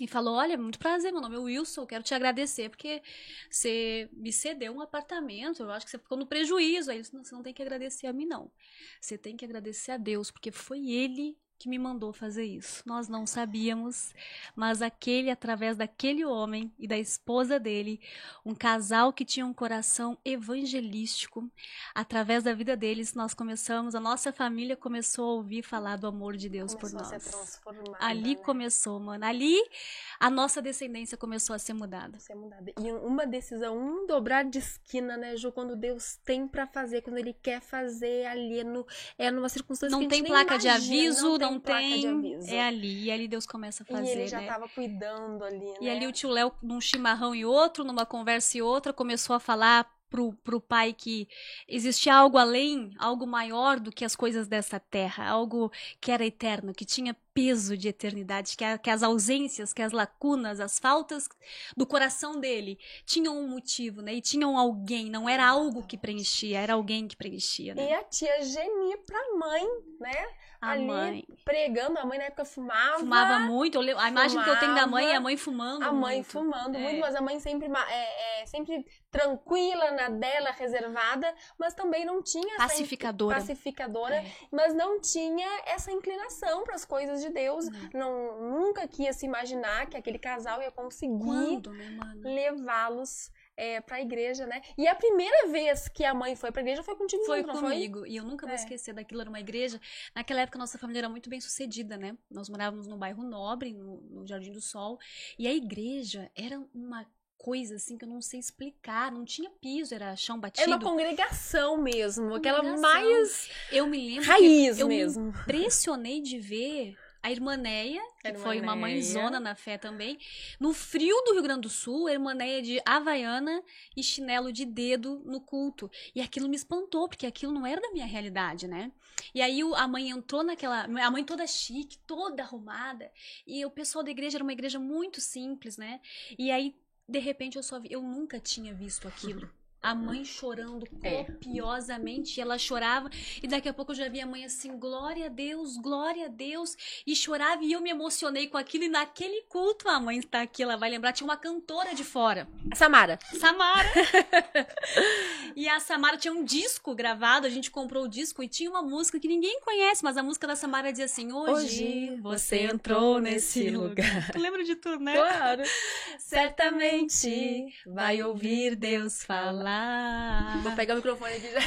E falou: Olha, muito prazer, meu nome é Wilson, quero te agradecer porque você me cedeu um apartamento. Eu acho que você ficou no prejuízo. Aí ele disse: Não, você não tem que agradecer a mim, não. Você tem que agradecer a Deus, porque foi Ele que me mandou fazer isso. Nós não sabíamos, mas aquele, através daquele homem e da esposa dele, um casal que tinha um coração evangelístico, através da vida deles, nós começamos, a nossa família começou a ouvir falar do amor de Deus começou por nós. Ali né? começou, mano. Ali a nossa descendência começou a ser mudada. Ser mudada. E uma decisão, um dobrar de esquina, né, Ju? Quando Deus tem para fazer, quando Ele quer fazer ali, é, no, é numa circunstância não que tem placa imagina, de aviso, não, não tem. É ali. E ali Deus começa a fazer. E ele já né? tava cuidando ali. Né? E ali o tio Léo, num chimarrão e outro, numa conversa e outra, começou a falar pro, pro pai que existia algo além, algo maior do que as coisas dessa terra, algo que era eterno, que tinha peso de eternidade, que, a, que as ausências, que as lacunas, as faltas do coração dele tinham um motivo, né? E tinham alguém, não era algo que preenchia, era alguém que preenchia. Né? E a tia Geni pra mãe, né? A ali mãe. pregando, a mãe na época fumava. Fumava muito. a imagem fumava, que eu tenho da mãe é a mãe fumando. A mãe muito. fumando é. muito, mas a mãe sempre, é, é, sempre tranquila na dela, reservada, mas também não tinha pacificadora. Essa, pacificadora, é. mas não tinha essa inclinação para as coisas de Deus. Não, nunca quis se imaginar que aquele casal ia conseguir levá-los é, pra igreja, né? E a primeira vez que a mãe foi pra igreja foi contigo, Foi não comigo. Foi? E eu nunca vou é. esquecer daquilo, era uma igreja. Naquela época, nossa família era muito bem sucedida, né? Nós morávamos no bairro Nobre, no, no Jardim do Sol. E a igreja era uma coisa assim que eu não sei explicar, não tinha piso, era chão batido. Era uma congregação mesmo, aquela mais eu me lembro raiz eu mesmo. Me impressionei de ver a irmã Neia, que irmã foi uma mãezona na fé também. No frio do Rio Grande do Sul, a irmã Neia de havaiana e chinelo de dedo no culto. E aquilo me espantou, porque aquilo não era da minha realidade, né? E aí a mãe entrou naquela. A mãe toda chique, toda arrumada. E o pessoal da igreja era uma igreja muito simples, né? E aí, de repente, eu só vi. Eu nunca tinha visto aquilo a mãe chorando é. copiosamente, e ela chorava, e daqui a pouco eu já vi a mãe assim, glória a Deus, glória a Deus, e chorava, e eu me emocionei com aquilo, e naquele culto a mãe está aqui, ela vai lembrar, tinha uma cantora de fora. Samara. Samara. e a Samara tinha um disco gravado, a gente comprou o disco, e tinha uma música que ninguém conhece, mas a música da Samara dizia assim, hoje, hoje você entrou nesse lugar. Tu lembra de tudo, né? Claro. Certamente vai ouvir Deus falar consolar. Vou pegar o microfone aqui já.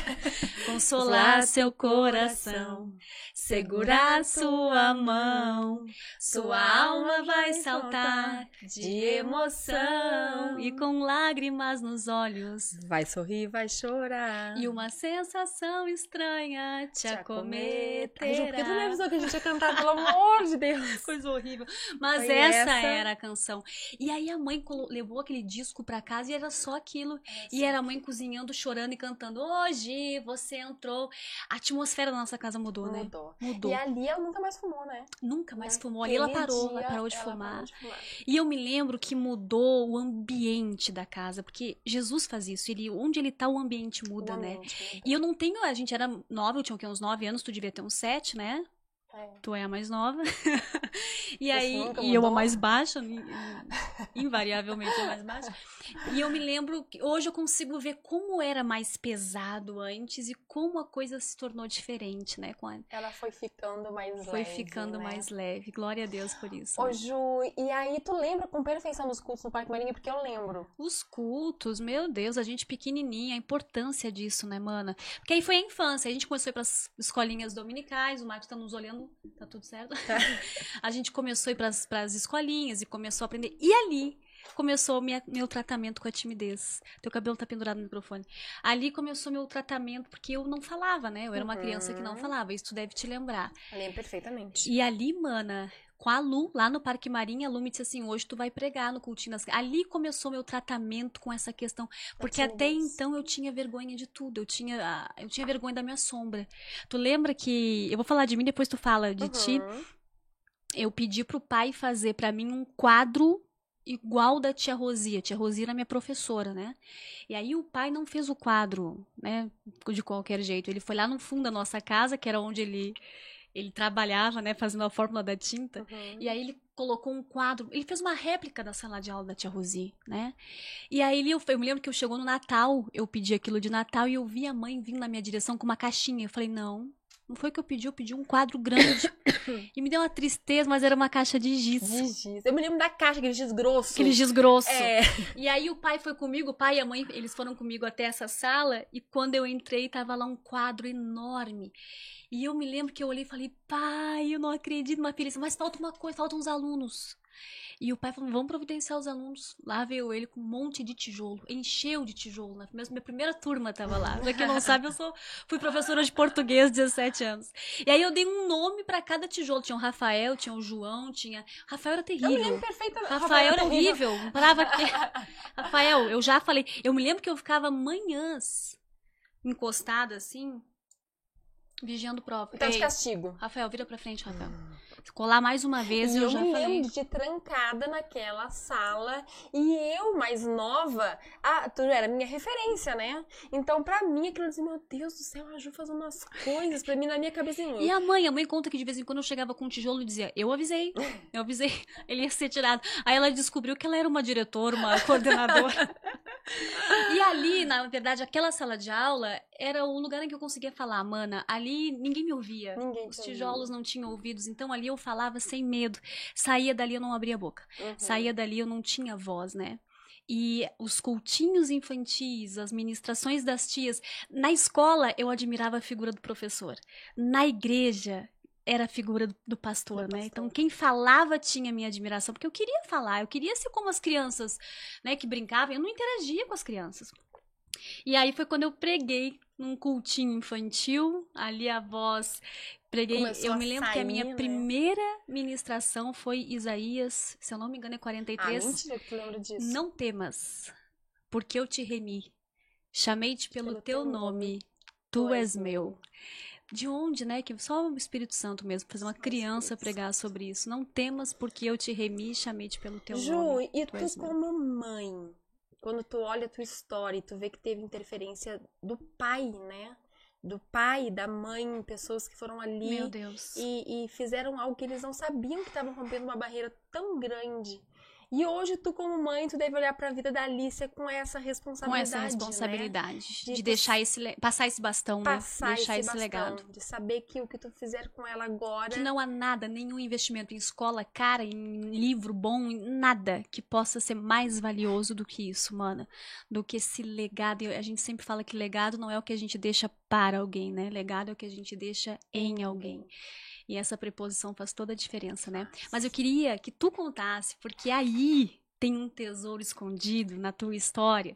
Consolar seu coração, segurar sua mão, sua alma vai saltar de emoção e com lágrimas nos olhos Vai sorrir, vai chorar. e uma sensação estranha te acometerá. Ju, por que tu não avisou que a gente ia cantar, pelo amor de Deus? Coisa horrível. Mas Foi essa, essa. era a canção. E aí a mãe levou aquele disco pra casa e era só aquilo. E era a mãe cozinhando, chorando e cantando. Hoje você entrou. A atmosfera da nossa casa mudou, né? Mudou. Mudou. E ali ela nunca mais fumou, né? Nunca mais fumou. Ali ela parou, ela parou de ela fumar. parou de fumar. E eu me lembro que mudou o ambiente da casa, porque Jesus faz isso. Ele, onde ele tá, o ambiente muda, O né? muda. E eu não tenho, a gente era nova, eu tinha uns nove anos, tu devia ter uns sete, né? É. Tu é a mais nova. e aí, e eu a mais baixa, in- in- invariavelmente a mais baixa. E eu me lembro que hoje eu consigo ver como era mais pesado antes e como a coisa se tornou diferente, né? Com Ela foi ficando mais Foi leve, ficando né? mais leve. Glória a Deus por isso. Ô, né? Ju, e aí tu lembra com perfeição dos cultos no Parque Marinha? Porque eu lembro. Os cultos, meu Deus, a gente pequenininha, a importância disso, né, mana? Porque aí foi a infância, a gente começou a ir pras escolinhas dominicais, o Marcos tá nos olhando, tá tudo certo? a gente começou a ir pras, pras escolinhas e começou a aprender. E ali começou minha, meu tratamento com a timidez. Teu cabelo tá pendurado no microfone. Ali começou meu tratamento, porque eu não falava, né? Eu era uma criança que não Uhum. falava, isso tu deve te lembrar. Lembro perfeitamente. E ali, mana, com a Lu, lá no Parque Marinha, a Lu me disse assim: hoje tu vai pregar no cultinho das Ali começou meu tratamento com essa questão. Porque até timidez. então eu tinha vergonha de tudo. Eu tinha, ah, eu tinha vergonha da minha sombra. Tu lembra que. Eu vou falar de mim, depois tu fala de ti. Uhum. Eu pedi pro pai fazer pra mim um quadro igual da tia Rosia. Tia Rosia era minha professora, né? E aí o pai não fez o quadro, né, de qualquer jeito. Ele foi lá no fundo da nossa casa, que era onde ele ele trabalhava, né, fazendo a fórmula da tinta. Uhum. E aí ele colocou um quadro, ele fez uma réplica da sala de aula da tia Rosi, né? E aí ele, eu, eu me lembro que eu chegou no Natal, eu pedi aquilo de Natal e eu vi a mãe vindo na minha direção com uma caixinha. Eu falei, não, não foi o que eu pedi, eu pedi um quadro grande. e me deu uma tristeza, mas era uma caixa de giz. De giz. Eu me lembro da caixa, aquele giz grosso. Aquele giz grosso. É. E aí o pai foi comigo, o pai e a mãe, eles foram comigo até essa sala e quando eu entrei tava lá um quadro enorme. E eu me lembro que eu olhei e falei, pai, eu não acredito, uma filha, mas falta uma coisa, faltam uns alunos. E o pai falou, vamos providenciar os alunos. Lá veio ele com um monte de tijolo, encheu de tijolo. Na minha primeira turma tava lá. Pra quem não sabe, eu sou, fui professora de português 17 anos. E aí eu dei um nome pra cada tijolo. Tinha o Rafael, tinha o João, tinha... Rafael era Eu me terrível. lembro perfeitamente. Rafael era terrível. horrível. Parava aqui. Rafael, eu já falei. Eu me lembro que eu ficava manhãs encostada assim, vigiando prova. Então de castigo. Rafael, vira pra frente, Rafael. Se colar mais uma vez, E eu, eu já me falei. lembro de trancada naquela sala e eu, mais nova, ah, tu era minha referência, né? Então, pra mim, aquilo assim, meu Deus do céu, a Ju fazendo umas coisas pra mim na minha cabeça. E a mãe, a mãe conta que de vez em quando eu chegava com um tijolo e dizia, eu avisei, eu avisei, ele ia ser tirado. Aí ela descobriu que ela era uma diretora, uma coordenadora. E ali, na verdade, aquela sala de aula era o lugar em que eu conseguia falar, mana, ali ninguém me ouvia. Ninguém Os tijolos não tinham ouvidos, então ali eu falava sem medo. Saía dali eu não abria a boca. Uhum. Saía dali eu não tinha voz, né? E os cultinhos infantis, as ministrações das tias. Na escola eu admirava a figura do professor. Na igreja era a figura do, do pastor, Do né? pastor. Então quem falava tinha minha admiração, porque eu queria falar, eu queria ser como as crianças, né, que brincavam, eu não interagia com as crianças. E aí foi quando eu preguei num cultinho infantil, ali a voz preguei, Começou eu me lembro que a minha sair, né? primeira ministração foi Isaías, se eu não me engano é Ah, 43. mentira que tu lembra disso. Não temas, porque eu te remi. Chamei-te pelo, Pelo teu teu nome. Tu és meu. De onde, né? Que só o Espírito Santo mesmo, fazer uma criança pregar sobre isso. Não temas, porque eu te remi e chamei-te pelo teu Ju, nome. e Tu tu como mãe, quando tu olha a tua história e tu vê que teve interferência do pai, né? Do pai, da mãe, pessoas que foram ali Meu Deus. e, e fizeram algo que eles não sabiam que estavam rompendo uma barreira tão grande. E hoje, tu, como mãe, tu deve olhar pra vida da Alicia com essa Com responsabilidade. essa né? responsabilidade De de, tu deixar esse, passar esse bastão, né? Passar Deixar esse, esse, bastão, legado. De saber que o que tu fizer com ela agora. Que não há nada, nenhum investimento em escola cara, em livro bom, em nada que possa ser mais valioso do que isso, mana. Do que esse legado. E a gente sempre fala que legado não é o que a gente deixa para alguém, né? Legado é o que a gente deixa em alguém. E essa preposição faz toda a diferença, né? Mas eu queria que tu contasse, porque aí tem um tesouro escondido na tua história,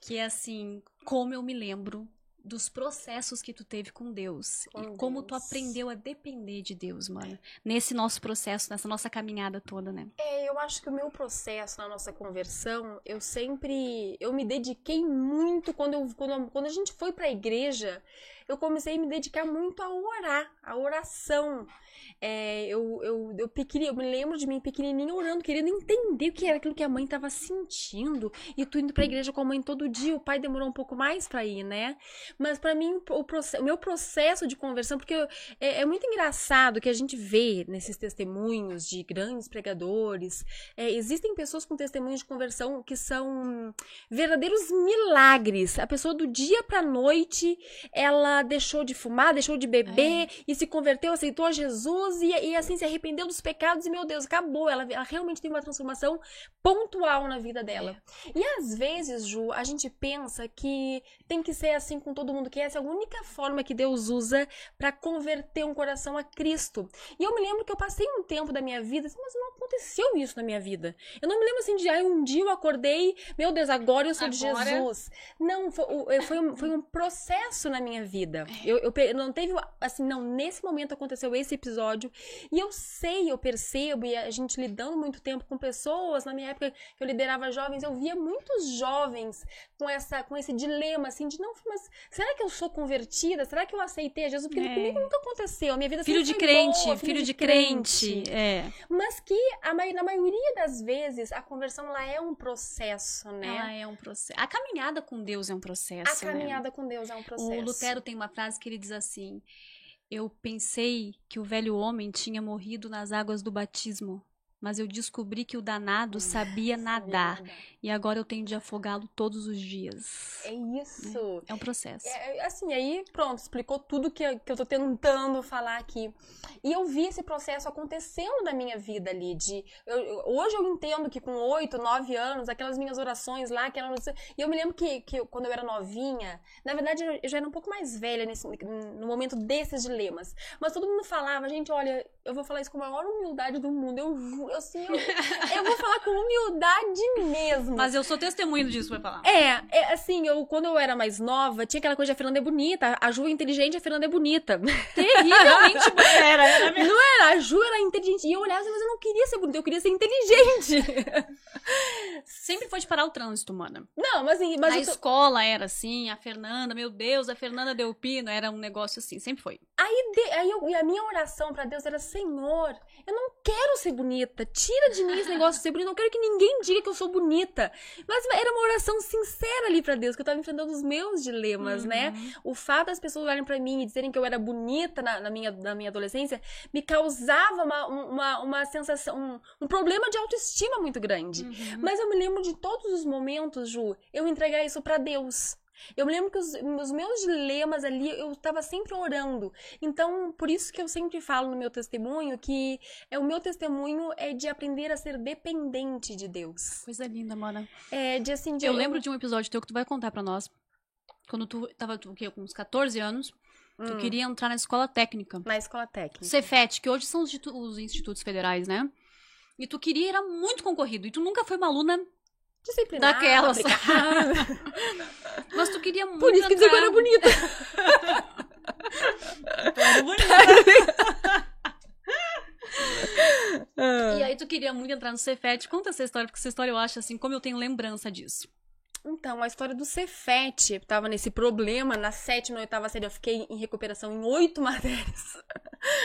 que é assim, como eu me lembro dos processos que tu teve com Deus Com e como tu Deus. aprendeu a depender de Deus, mano. Nesse nosso processo, nessa nossa caminhada toda, né? É, eu acho que o meu processo na nossa conversão, eu sempre, eu me dediquei muito quando eu, quando, quando a gente foi pra igreja, eu comecei a me dedicar muito a orar, a oração. É, eu, eu, eu, pequeni- eu me lembro de mim pequenininha orando, querendo entender o que era aquilo que a mãe estava sentindo. E tu indo pra igreja com a mãe todo dia, o pai demorou um pouco mais pra ir, né? Mas pra mim, o, o meu processo de conversão, porque eu- é, é muito engraçado que a gente vê nesses testemunhos de grandes pregadores, é, existem pessoas com testemunhos de conversão que são verdadeiros milagres. A pessoa do dia pra noite, ela deixou de fumar, deixou de beber e se converteu, aceitou a Jesus e, e assim se arrependeu dos pecados e meu Deus, acabou. Ela, ela realmente teve uma transformação pontual na vida dela. E às vezes, Ju, a gente pensa que tem que ser assim com todo mundo, que essa é a única forma que Deus usa pra converter um coração a Cristo. E eu me lembro que eu passei um tempo da minha vida, assim, mas não aconteceu isso na minha vida. Eu não me lembro assim de, ai, um dia eu acordei, meu Deus, agora eu sou de Agora- Jesus. Não, foi, foi, um, foi um processo na minha vida. Eu, eu pe- não teve, assim, não, nesse momento aconteceu esse episódio. E eu sei, eu percebo, e a gente lidando muito tempo com pessoas, na minha época que eu liderava jovens, eu via muitos jovens com, essa, com esse dilema, assim, de não, mas será que eu sou convertida? Será que eu aceitei a Jesus? Porque É. comigo nunca aconteceu. A minha vida Filho de crente, boa, filho de crente. É. Mas que a, na maioria das vezes a conversão ela é um processo, né? Ela é um processo. A caminhada com Deus é um processo. a né? caminhada com Deus é um processo. O Lutero tem uma frase que ele diz assim: Eu pensei que o velho homem tinha morrido nas águas do batismo, mas eu descobri que o danado sabia nadar e agora eu tenho de afogá-lo todos os dias. É isso. É um processo. É, é, assim, aí pronto, explicou tudo que, que eu tô tentando falar aqui. E eu vi esse processo acontecendo na minha vida ali. De, eu- eu- hoje eu entendo que com oito, nove anos, aquelas minhas orações lá, aquelas, e eu me lembro que, que eu- quando eu era novinha, na verdade eu já era um pouco mais velha nesse, no momento desses dilemas. Mas todo mundo falava, gente, olha, eu vou falar isso com a maior humildade do mundo. Eu juro, assim, eu, eu vou falar com humildade mesmo. Mas eu sou testemunho disso, vai falar. É, é, assim, eu quando eu era mais nova, tinha aquela coisa de a Fernanda é bonita, a Ju é inteligente, a Fernanda é bonita. Terrivelmente era, era mesmo. Não era, a Ju era inteligente. E eu olhava assim, mas eu não queria ser bonita, eu queria ser inteligente. Sempre foi de parar o trânsito, mana. Não, mas assim, mas a tô- escola era assim, a Fernanda, meu Deus, a Fernanda deu pino, era um negócio assim, sempre foi. aí, de- aí eu- e a minha oração pra Deus era, Senhor, eu não quero ser bonita, tira de mim esse negócio de ser bonita, não quero que ninguém diga que eu sou bonita. Mas era uma oração sincera ali pra Deus, que eu tava enfrentando os meus dilemas, né? Uhum. O fato das pessoas olharem pra mim e dizerem que eu era bonita na, na minha, na minha adolescência me causava uma, uma, uma sensação, um, um problema de autoestima muito grande. Uhum. Mas eu me lembro de todos os momentos, Ju, eu entregar isso pra Deus. Eu me lembro que os, os meus dilemas ali, eu estava sempre orando. Então, por isso que eu sempre falo no meu testemunho que é, o meu testemunho é de aprender a ser dependente de Deus. Coisa linda, mana. É de assim, de Eu lembro de um episódio teu que tu vai contar pra nós. Quando tu tava tu, com uns 14 anos, tu Hum. queria entrar na escola técnica. na escola técnica. Cefet, que hoje são os, os institutos federais, né? E tu queria, era muito concorrido. E tu nunca foi uma aluna, Disciplinada, Daquelas. mas tu queria muito Por isso que eu era entrar- bonita. Era bonita. Ah. E aí tu queria muito entrar no Cefet. Conta essa história, porque essa história eu acho assim, como eu tenho lembrança disso. Então, a história do Cefet, eu tava nesse problema, na sétima e oitava série, eu fiquei em recuperação em oito matérias.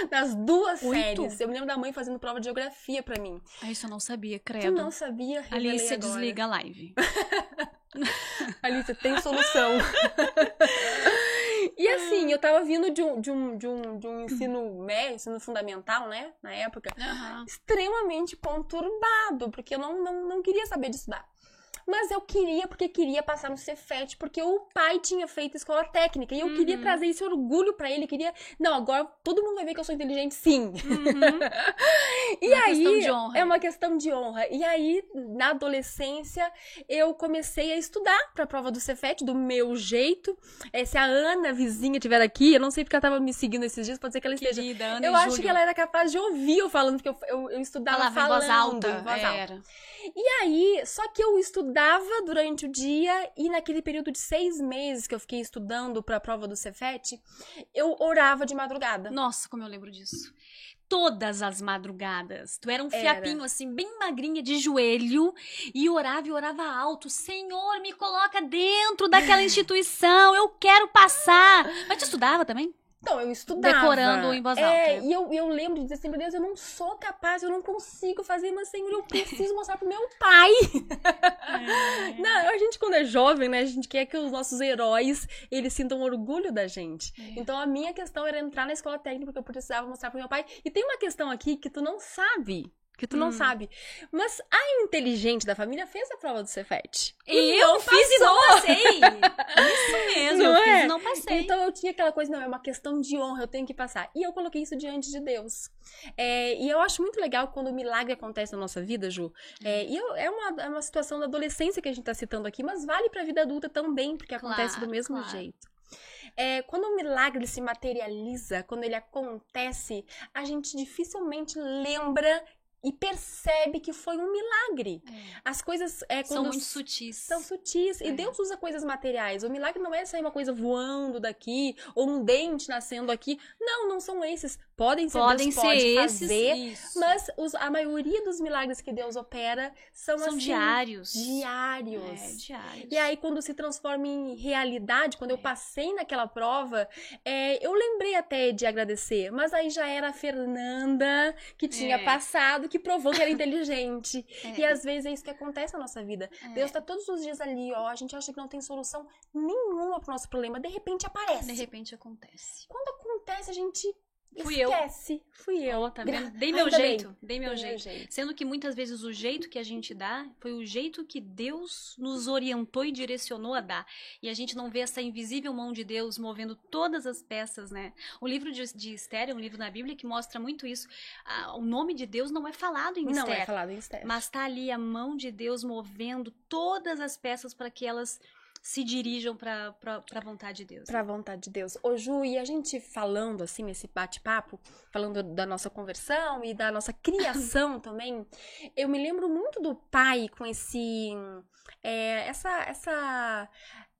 Nas duas Oito? séries. Eu me lembro da mãe fazendo prova de geografia pra mim. Ah, isso eu não sabia, credo. não sabia, Alice, agora. desliga a live. Alice, tem solução. E assim, eu tava vindo de um, de um, de um, de um ensino médio, ensino fundamental, né? Na época, Aham. extremamente conturbado, porque eu não, não, não queria saber de estudar. Mas eu queria, porque queria passar no Cefet, porque o pai tinha feito escola técnica. E eu queria Uhum. trazer esse orgulho pra ele. Queria. Não, agora todo mundo vai ver que eu sou inteligente, sim. Uhum. E Uma aí, questão de honra. é uma questão de honra. E aí, na adolescência, eu comecei a estudar pra prova do Cefet, do meu jeito. É, se a Ana, vizinha, estiver aqui, eu não sei porque ela tava me seguindo esses dias, pode ser que ela esteja. Querida, Ana Eu acho Júlio. que ela era capaz de ouvir eu falando, porque eu, eu, eu estudava falava em falando. voz alta. em voz alta. Era. E aí, só que eu estudava durante o dia e naquele período de seis meses que eu fiquei estudando pra prova do Cefet, eu orava de madrugada. Nossa, como eu lembro disso. Todas as madrugadas. Tu era um Era. fiapinho, assim, bem magrinha de joelho. E orava e orava alto. Senhor, me coloca dentro daquela instituição. Eu quero passar. Mas tu estudava também? Então, eu estudava. Decorando em voz É, e eu, eu lembro de dizer assim, meu Deus, eu não sou capaz, eu não consigo fazer, mas Senhor, eu preciso mostrar pro meu pai. Não, a gente quando é jovem, né, a gente quer que os nossos heróis, eles sintam orgulho da gente. É. Então a minha questão era entrar na escola técnica porque eu precisava mostrar pro meu pai. E tem uma questão aqui que tu não sabe. Que tu não Hum. sabe. Mas a inteligente da família fez a prova do Cefet. E eu fiz e não passei. Isso mesmo, Não eu fiz é? e não passei. Então eu tinha aquela coisa, não, é uma questão de honra, eu tenho que passar. E eu coloquei isso diante de Deus. É, e eu acho muito legal quando o milagre acontece na nossa vida, Ju. É, e eu- é, uma, é uma situação da adolescência que a gente tá citando aqui, mas vale pra vida adulta também, porque acontece do Claro, mesmo claro. jeito. É, quando o milagre se materializa, quando ele acontece, a gente dificilmente lembra e percebe que foi um milagre. É. As coisas é São muito sutis. são sutis. E É. Deus usa coisas materiais. O milagre não é sair uma coisa voando daqui, ou um dente nascendo aqui. Não, não são esses. Podem ser, Podem Deus pode ser esses. fazer. isso. Mas os- a maioria dos milagres que Deus opera são, São assim, diários. diários. É, diários. E aí, quando se transforma em realidade, quando eu passei naquela prova, é, eu lembrei até de agradecer, mas aí já era a Fernanda que tinha É. passado, que provou que era inteligente. É. E às vezes é isso que acontece na nossa vida. É. Deus tá todos os dias ali, ó. A gente acha que não tem solução nenhuma pro nosso problema. De repente aparece. De repente acontece. Quando acontece, a gente Fui eu. esquece. Fui eu. Ó, tá vendo? Dei meu Ainda bem. jeito. Dei meu Dei jeito. Sendo que muitas vezes o jeito que a gente dá foi o jeito que Deus nos orientou e direcionou a dar. E a gente não vê essa invisível mão de Deus movendo todas as peças, né? O livro de, de Esther é um livro na Bíblia que mostra muito isso. Ah, o nome de Deus não é falado em Não Esther. é falado em Esther. Mas tá ali a mão de Deus movendo todas as peças para que elas se dirijam para a vontade de Deus. Pra vontade de Deus. Ô, Ju, e a gente falando assim nesse bate-papo, falando da nossa conversão e da nossa criação também, eu me lembro muito do pai com esse. é, essa, essa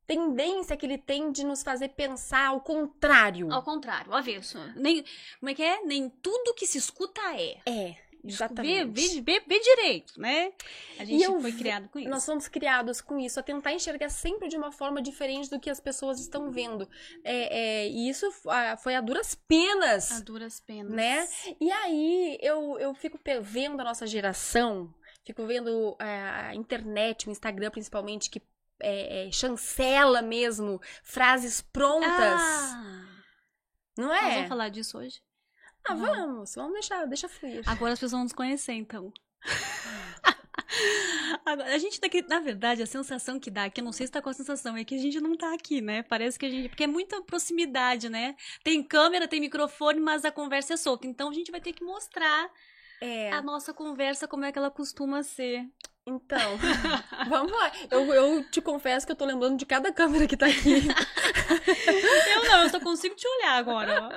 tendência que ele tem de nos fazer pensar ao contrário. Ao contrário, o avesso. Nem, como é que é? Nem tudo que se escuta é. É, exatamente. vê, vê, vê direito, né? A gente foi criado com isso. Nós somos criados com isso, a tentar enxergar sempre de uma forma diferente do que as pessoas estão vendo. É, é, e isso foi a duras penas. A duras penas. Né? E aí eu, eu fico vendo a nossa geração, fico vendo é, a internet, o Instagram principalmente, que é, é, chancela mesmo frases prontas. Ah, não nós é? vamos falar disso hoje? Ah, vamos, vamos deixar, deixa fluir. Agora as pessoas vão nos conhecer, então. Agora, a gente daqui, na verdade, a sensação que dá, que eu não sei se tá com a sensação, é que a gente não tá aqui, né? Parece que a gente. Porque é muita proximidade, né? Tem câmera, tem microfone, mas a conversa é solta. Então a gente vai ter que mostrar É, a nossa conversa como é que ela costuma ser. então, vamos lá. Eu, eu te confesso que eu tô lembrando de cada câmera que tá aqui. Eu não, eu só consigo te olhar agora.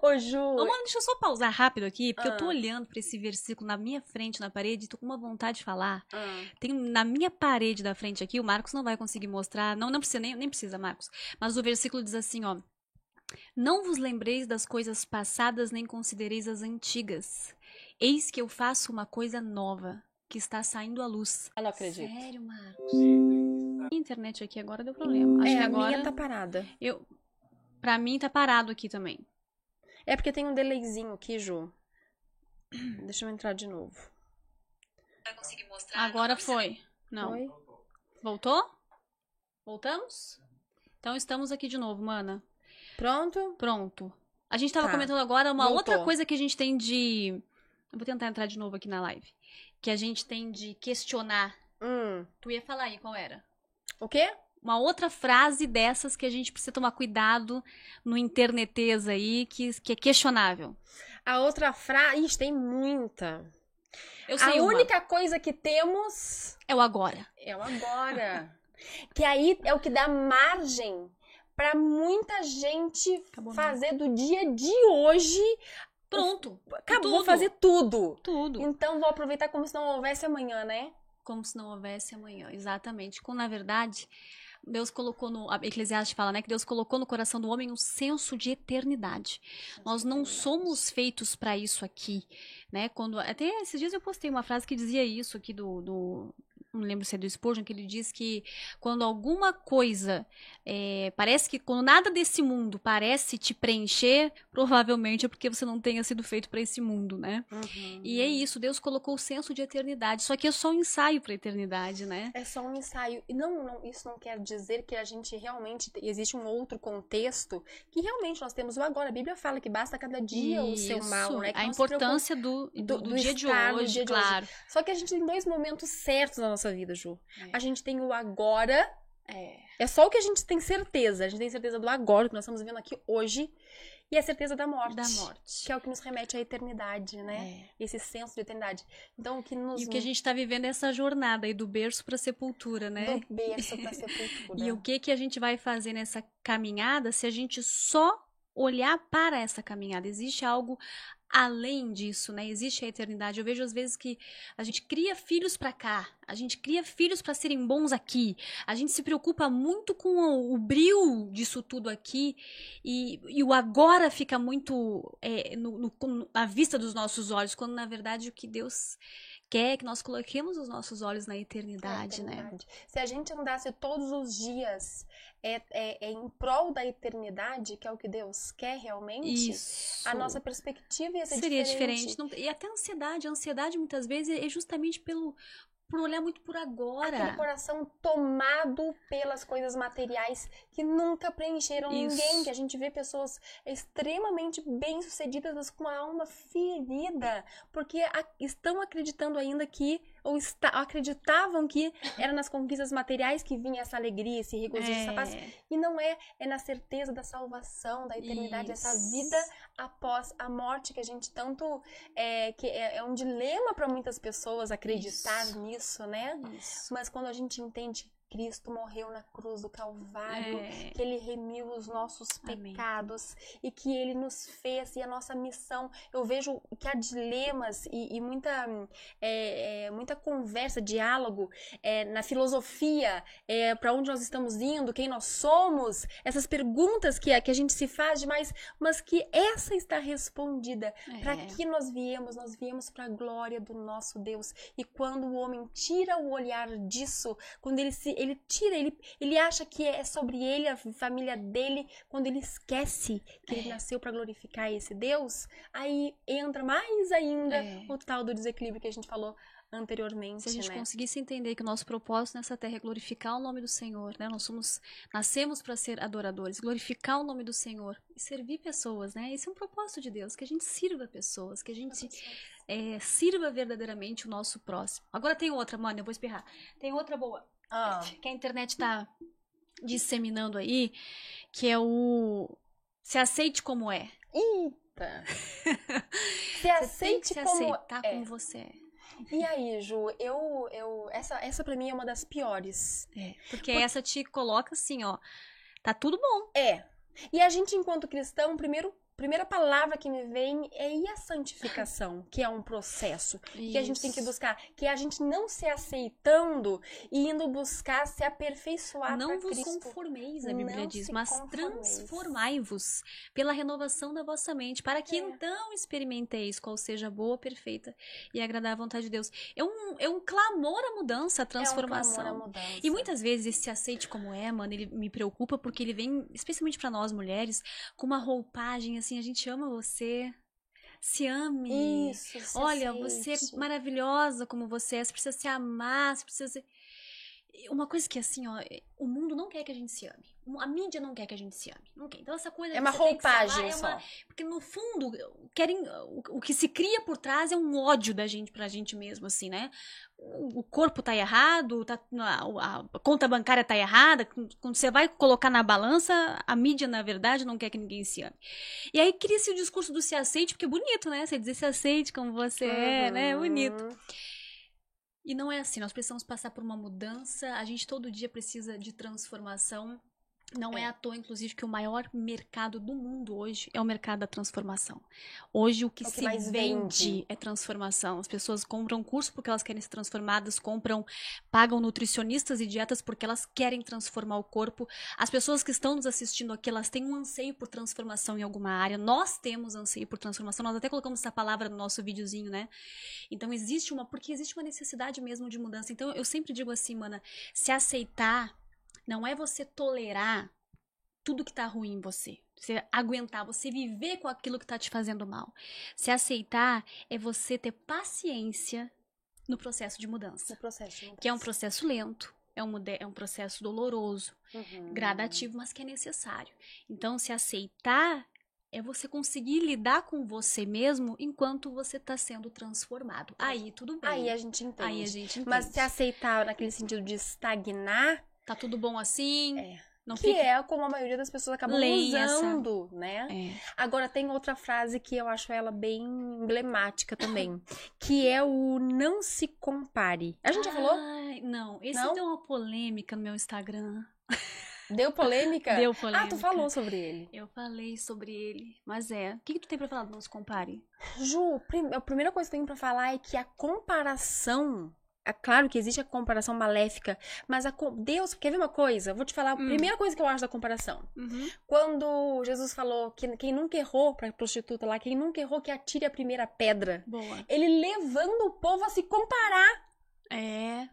Ô, Ju, Ô, mano, deixa eu só pausar rápido aqui, porque eu tô Ah. olhando pra esse versículo na minha frente, na parede, e tô com uma vontade de falar. Ah, Tem na minha parede da frente aqui, o Marcos não vai conseguir mostrar, não, não precisa, nem, nem precisa, Marcos. Mas o versículo diz assim, ó. Não vos lembreis das coisas passadas, nem considereis as antigas. Eis que eu faço uma coisa nova, que está saindo à luz. eu não acredito. Sério, Marcos? A internet aqui agora deu problema. Acho é, que a agora. minha tá parada. Eu... Pra mim tá parado aqui também. É porque tem um delayzinho aqui, Ju. Deixa eu entrar de novo. Agora foi. Não. Oi? Voltou? Voltamos? Então estamos aqui de novo, mana. Pronto? Pronto. A gente tava Tá. comentando agora uma Voltou. outra coisa que a gente tem de. Eu vou tentar entrar de novo aqui na live. Que a gente tem de questionar. Hum. Tu ia falar aí qual era? O quê? Uma outra frase dessas que a gente precisa tomar cuidado no internetês aí, que, que é questionável. A outra frase. Ixi, tem muita. Eu sei a uma. única coisa que temos É o agora. é o agora. que aí é o que dá margem pra muita gente Acabou fazer do dia de hoje. Pronto. Acabou Tudo. fazer tudo. Tudo. Então vou aproveitar como se não houvesse amanhã, né? Como se não houvesse amanhã. Exatamente. Quando, na verdade, Deus colocou no. A Eclesiastes fala, né? Que Deus colocou no coração do homem um senso de eternidade. Nós não somos feitos para isso aqui, né? Quando até esses dias eu postei uma frase que dizia isso aqui do, do não lembro se é do Spurgeon que ele diz que quando alguma coisa é, parece que quando nada desse mundo parece te preencher, provavelmente é porque você não tenha sido feito para esse mundo, né? E é isso, Deus colocou o senso de eternidade, só que é só um ensaio para eternidade, né? É só um ensaio. E não, não, isso não quer dizer que a gente realmente. Existe um outro contexto que realmente nós temos o agora. A Bíblia fala que basta cada dia o seu Isso, mal, né? Que a importância do, do, do- do dia de estar hoje, dia de hoje. claro. Só que a gente tem dois momentos certos na nossa vida, Ju. É. A gente tem o agora. É. É só o que a gente tem certeza. A gente tem certeza do agora, que nós estamos vivendo aqui hoje. E a certeza da morte. Da morte. Que é o que nos remete à eternidade, né? É. Esse senso de eternidade. Então, o que nos. E o que a gente tá vivendo é essa jornada aí do berço pra sepultura, né? Do berço pra sepultura. E o que que a gente vai fazer nessa caminhada se a gente só olhar para essa caminhada? Existe algo além disso, né? Existe a eternidade. Eu vejo às vezes que a gente cria filhos para cá, a gente cria filhos para serem bons aqui, a gente se preocupa muito com o, o brilho disso tudo aqui e, e o agora fica muito é, no, no- à vista dos nossos olhos, quando na verdade o que Deus quer é que nós coloquemos os nossos olhos na eternidade, né? eternidade. Se a gente andasse todos os dias é, é, é em prol da eternidade, que é o que Deus quer realmente, Isso. a nossa perspectiva ia ser seria diferente. diferente. Não- e até a ansiedade. A ansiedade muitas vezes é justamente pelo por olhar muito por agora. Aquele coração tomado pelas coisas materiais que nunca preencheram Isso. ninguém. Que a gente vê pessoas extremamente bem-sucedidas, mas com a alma ferida, porque a- estão acreditando ainda que, ou está- acreditavam que era nas conquistas materiais que vinha essa alegria, esse regozijo, essa paz. É, E não é, é na certeza da salvação, da eternidade, essa Isso. vida após a morte que a gente tanto. É, que é, é um dilema para muitas pessoas acreditar Isso. nisso, né? isso. Mas quando a gente entende Cristo morreu na cruz do Calvário, É. que ele remiu os nossos Amém. pecados e que ele nos fez e a nossa missão. Eu vejo que há dilemas e, e muita, é, é, muita conversa, diálogo é, na filosofia, é, para onde nós estamos indo, quem nós somos, essas perguntas que, a- que a gente se faz demais, mas que essa está respondida. Para É. que nós viemos? Nós viemos para a glória do nosso Deus. E quando o homem tira o olhar disso, quando ele se ele tira, ele, ele acha que é sobre ele, a família dele, quando ele esquece que ele É. nasceu para glorificar esse Deus, aí entra mais ainda É. o tal do desequilíbrio que a gente falou anteriormente, Se a gente né? conseguisse entender que o nosso propósito nessa terra é glorificar o nome do Senhor, né? Nós somos, nascemos para ser adoradores, glorificar o nome do Senhor e servir pessoas, né? Esse é um propósito de Deus, que a gente sirva pessoas, que a gente é, sirva verdadeiramente o nosso próximo. Agora tem outra, mano, eu vou espirrar. Tem outra boa. Ah, que a internet tá disseminando aí, que é o se aceite como é. eita! Se aceite se como aceitar é. como você é. E aí, Ju, eu, eu essa, essa para mim é uma das piores. Porque essa te coloca assim, ó. Tá tudo bom. É. E a gente, enquanto cristão, primeiro, primeira palavra que me vem é e a santificação, que é um processo que a gente tem que Isso. buscar, que é a gente não se aceitando e indo buscar se aperfeiçoar Não vos Cristo. conformeis, a Bíblia Não diz, mas transformai-vos pela renovação da vossa mente, para que É. então experimenteis qual seja boa, perfeita e agradar a vontade de Deus. É um, é um clamor à mudança, à transformação. É um clamor à mudança. E muitas vezes esse aceite como é, mano, ele me preocupa porque ele vem, especialmente pra nós mulheres, com uma roupagem assim, a gente ama você. Se ame. Isso, se Olha, você é aceite. maravilhosa como você é, você precisa se amar, você precisa ser... uma coisa que assim, ó, o mundo não quer que a gente se ame. A mídia não quer que a gente se ame. Não quer. Então essa coisa É uma se amar roupagem é só. uma- porque no fundo, querem o, que se cria por trás é um ódio da gente pra gente mesmo, assim, né? O, corpo tá errado, tá, a, a conta bancária tá errada. Quando você vai colocar na balança, a mídia, na verdade, não quer que ninguém se ame. E aí cria-se o discurso do se aceite, porque é bonito, né? Você dizer se aceite como você é, né? É bonito. E não é assim, nós precisamos passar por uma mudança, a gente todo dia precisa de transformação. Não é, É. à toa, inclusive, que o maior mercado do mundo hoje é o mercado da transformação. Hoje o que É o que se vende vende. é transformação. As pessoas compram curso porque elas querem ser transformadas, compram, pagam nutricionistas e dietas porque elas querem transformar o corpo. As pessoas que estão nos assistindo aqui, elas têm um anseio por transformação em alguma área. Nós temos anseio por transformação. Nós até colocamos essa palavra no nosso videozinho, né? Então existe uma, porque existe uma necessidade mesmo de mudança. Então eu sempre digo assim, mana, se aceitar não é você tolerar tudo que tá ruim em você. Você aguentar, você viver com aquilo que tá te fazendo mal. Se aceitar é você ter paciência no processo de mudança, No processo. de que é um mudança. processo lento, é um, é um processo doloroso, Uhum. gradativo, mas que é necessário. Então, se aceitar é você conseguir lidar com você mesmo enquanto você está sendo transformado. Aí tudo bem. Aí a gente entende. Aí a gente entende. Mas se aceitar naquele sentido de estagnar, Tá tudo bom assim? É. Não que fica. é como a maioria das pessoas acabam Leia essa- usando, né? É. Agora tem outra frase que eu acho ela bem emblemática também, que é o não se compare. A gente já falou? Não, esse Não? deu uma polêmica no meu Instagram. Deu polêmica? Deu polêmica. Ah, tu falou sobre ele. Eu falei sobre ele, mas é. O que, que tu tem pra falar do Não Se Compare? Ju, a primeira coisa que eu tenho pra falar é que a comparação. É claro que existe a comparação maléfica, mas a Deus, quer ver uma coisa? Vou te falar a Hum. primeira coisa que eu acho da comparação. Uhum. Quando Jesus falou que quem nunca errou, pra prostituta lá, quem nunca errou que atire a primeira pedra. Boa. Ele levando o povo a se comparar. É.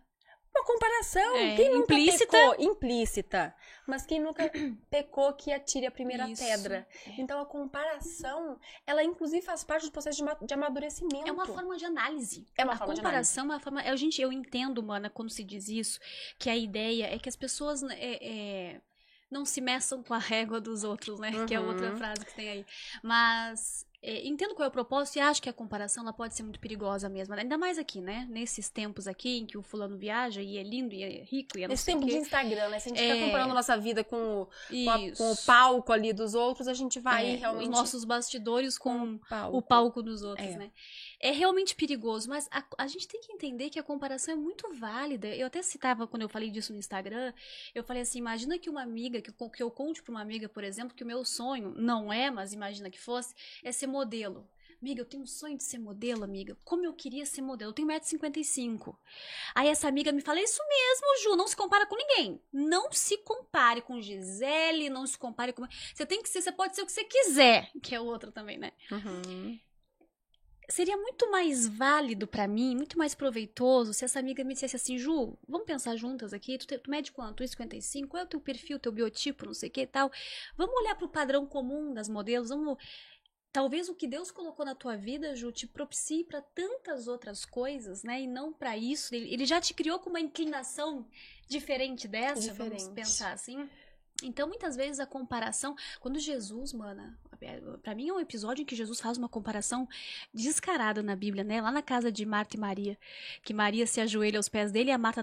Uma comparação. É, quem nunca implícita. pecou? Implícita. Mas quem nunca pecou que atire a primeira Isso. pedra. É. Então a comparação, ela inclusive faz parte do processo de, de amadurecimento. É uma forma de análise. É uma a forma de comparação é uma forma. Eu, gente, eu entendo, mana, quando se diz isso, que a ideia é que as pessoas né, é, é, não se meçam com a régua dos outros, né? Que é outra Uhum. frase que tem aí. Mas. É, entendo qual é o propósito e acho que a comparação ela pode ser muito perigosa mesmo. Ainda mais aqui, né? Nesses tempos aqui em que o fulano viaja e é lindo e é rico e é Nesse o tempo de. Instagram, né? Se a gente É. ficar comparando a nossa vida com o, com, a- com o palco ali dos outros, a gente vai É, realmente. Os nossos bastidores com palco. o palco dos outros, É. né? É realmente perigoso, mas a, a gente tem que entender que a comparação é muito válida. Eu até citava quando eu falei disso no Instagram, eu falei assim, imagina que uma amiga, que, eu- que eu conte pra uma amiga, por exemplo, que o meu sonho, não é, mas imagina que fosse, é ser modelo. Amiga, eu tenho um sonho de ser modelo, amiga. Como eu queria ser modelo. Eu tenho 1,55m. Aí essa amiga me fala, isso mesmo, Ju, não se compara com ninguém. Não se compare com Gisele, não se compare com... Você tem que ser, você pode ser o que você quiser. Que é outra também, né? Uhum. Seria muito mais válido pra mim, muito mais proveitoso se essa amiga me dissesse assim, Ju, vamos pensar juntas aqui, tu, te- tu mede quanto? 1,55? Qual é o teu perfil, teu biotipo, não sei o que e tal. Vamos olhar pro padrão comum das modelos, vamos... Talvez o que Deus colocou na tua vida, Ju, te propicie pra tantas outras coisas, né? E não pra isso. Ele, ele já te criou com uma inclinação diferente dessa, vamos Diferente. pensar assim. Então, muitas vezes a comparação, quando Jesus, mana, pra mim é um episódio em que Jesus faz uma comparação descarada na Bíblia, né? Lá na casa de Marta e Maria, que Maria se ajoelha aos pés dele e a Marta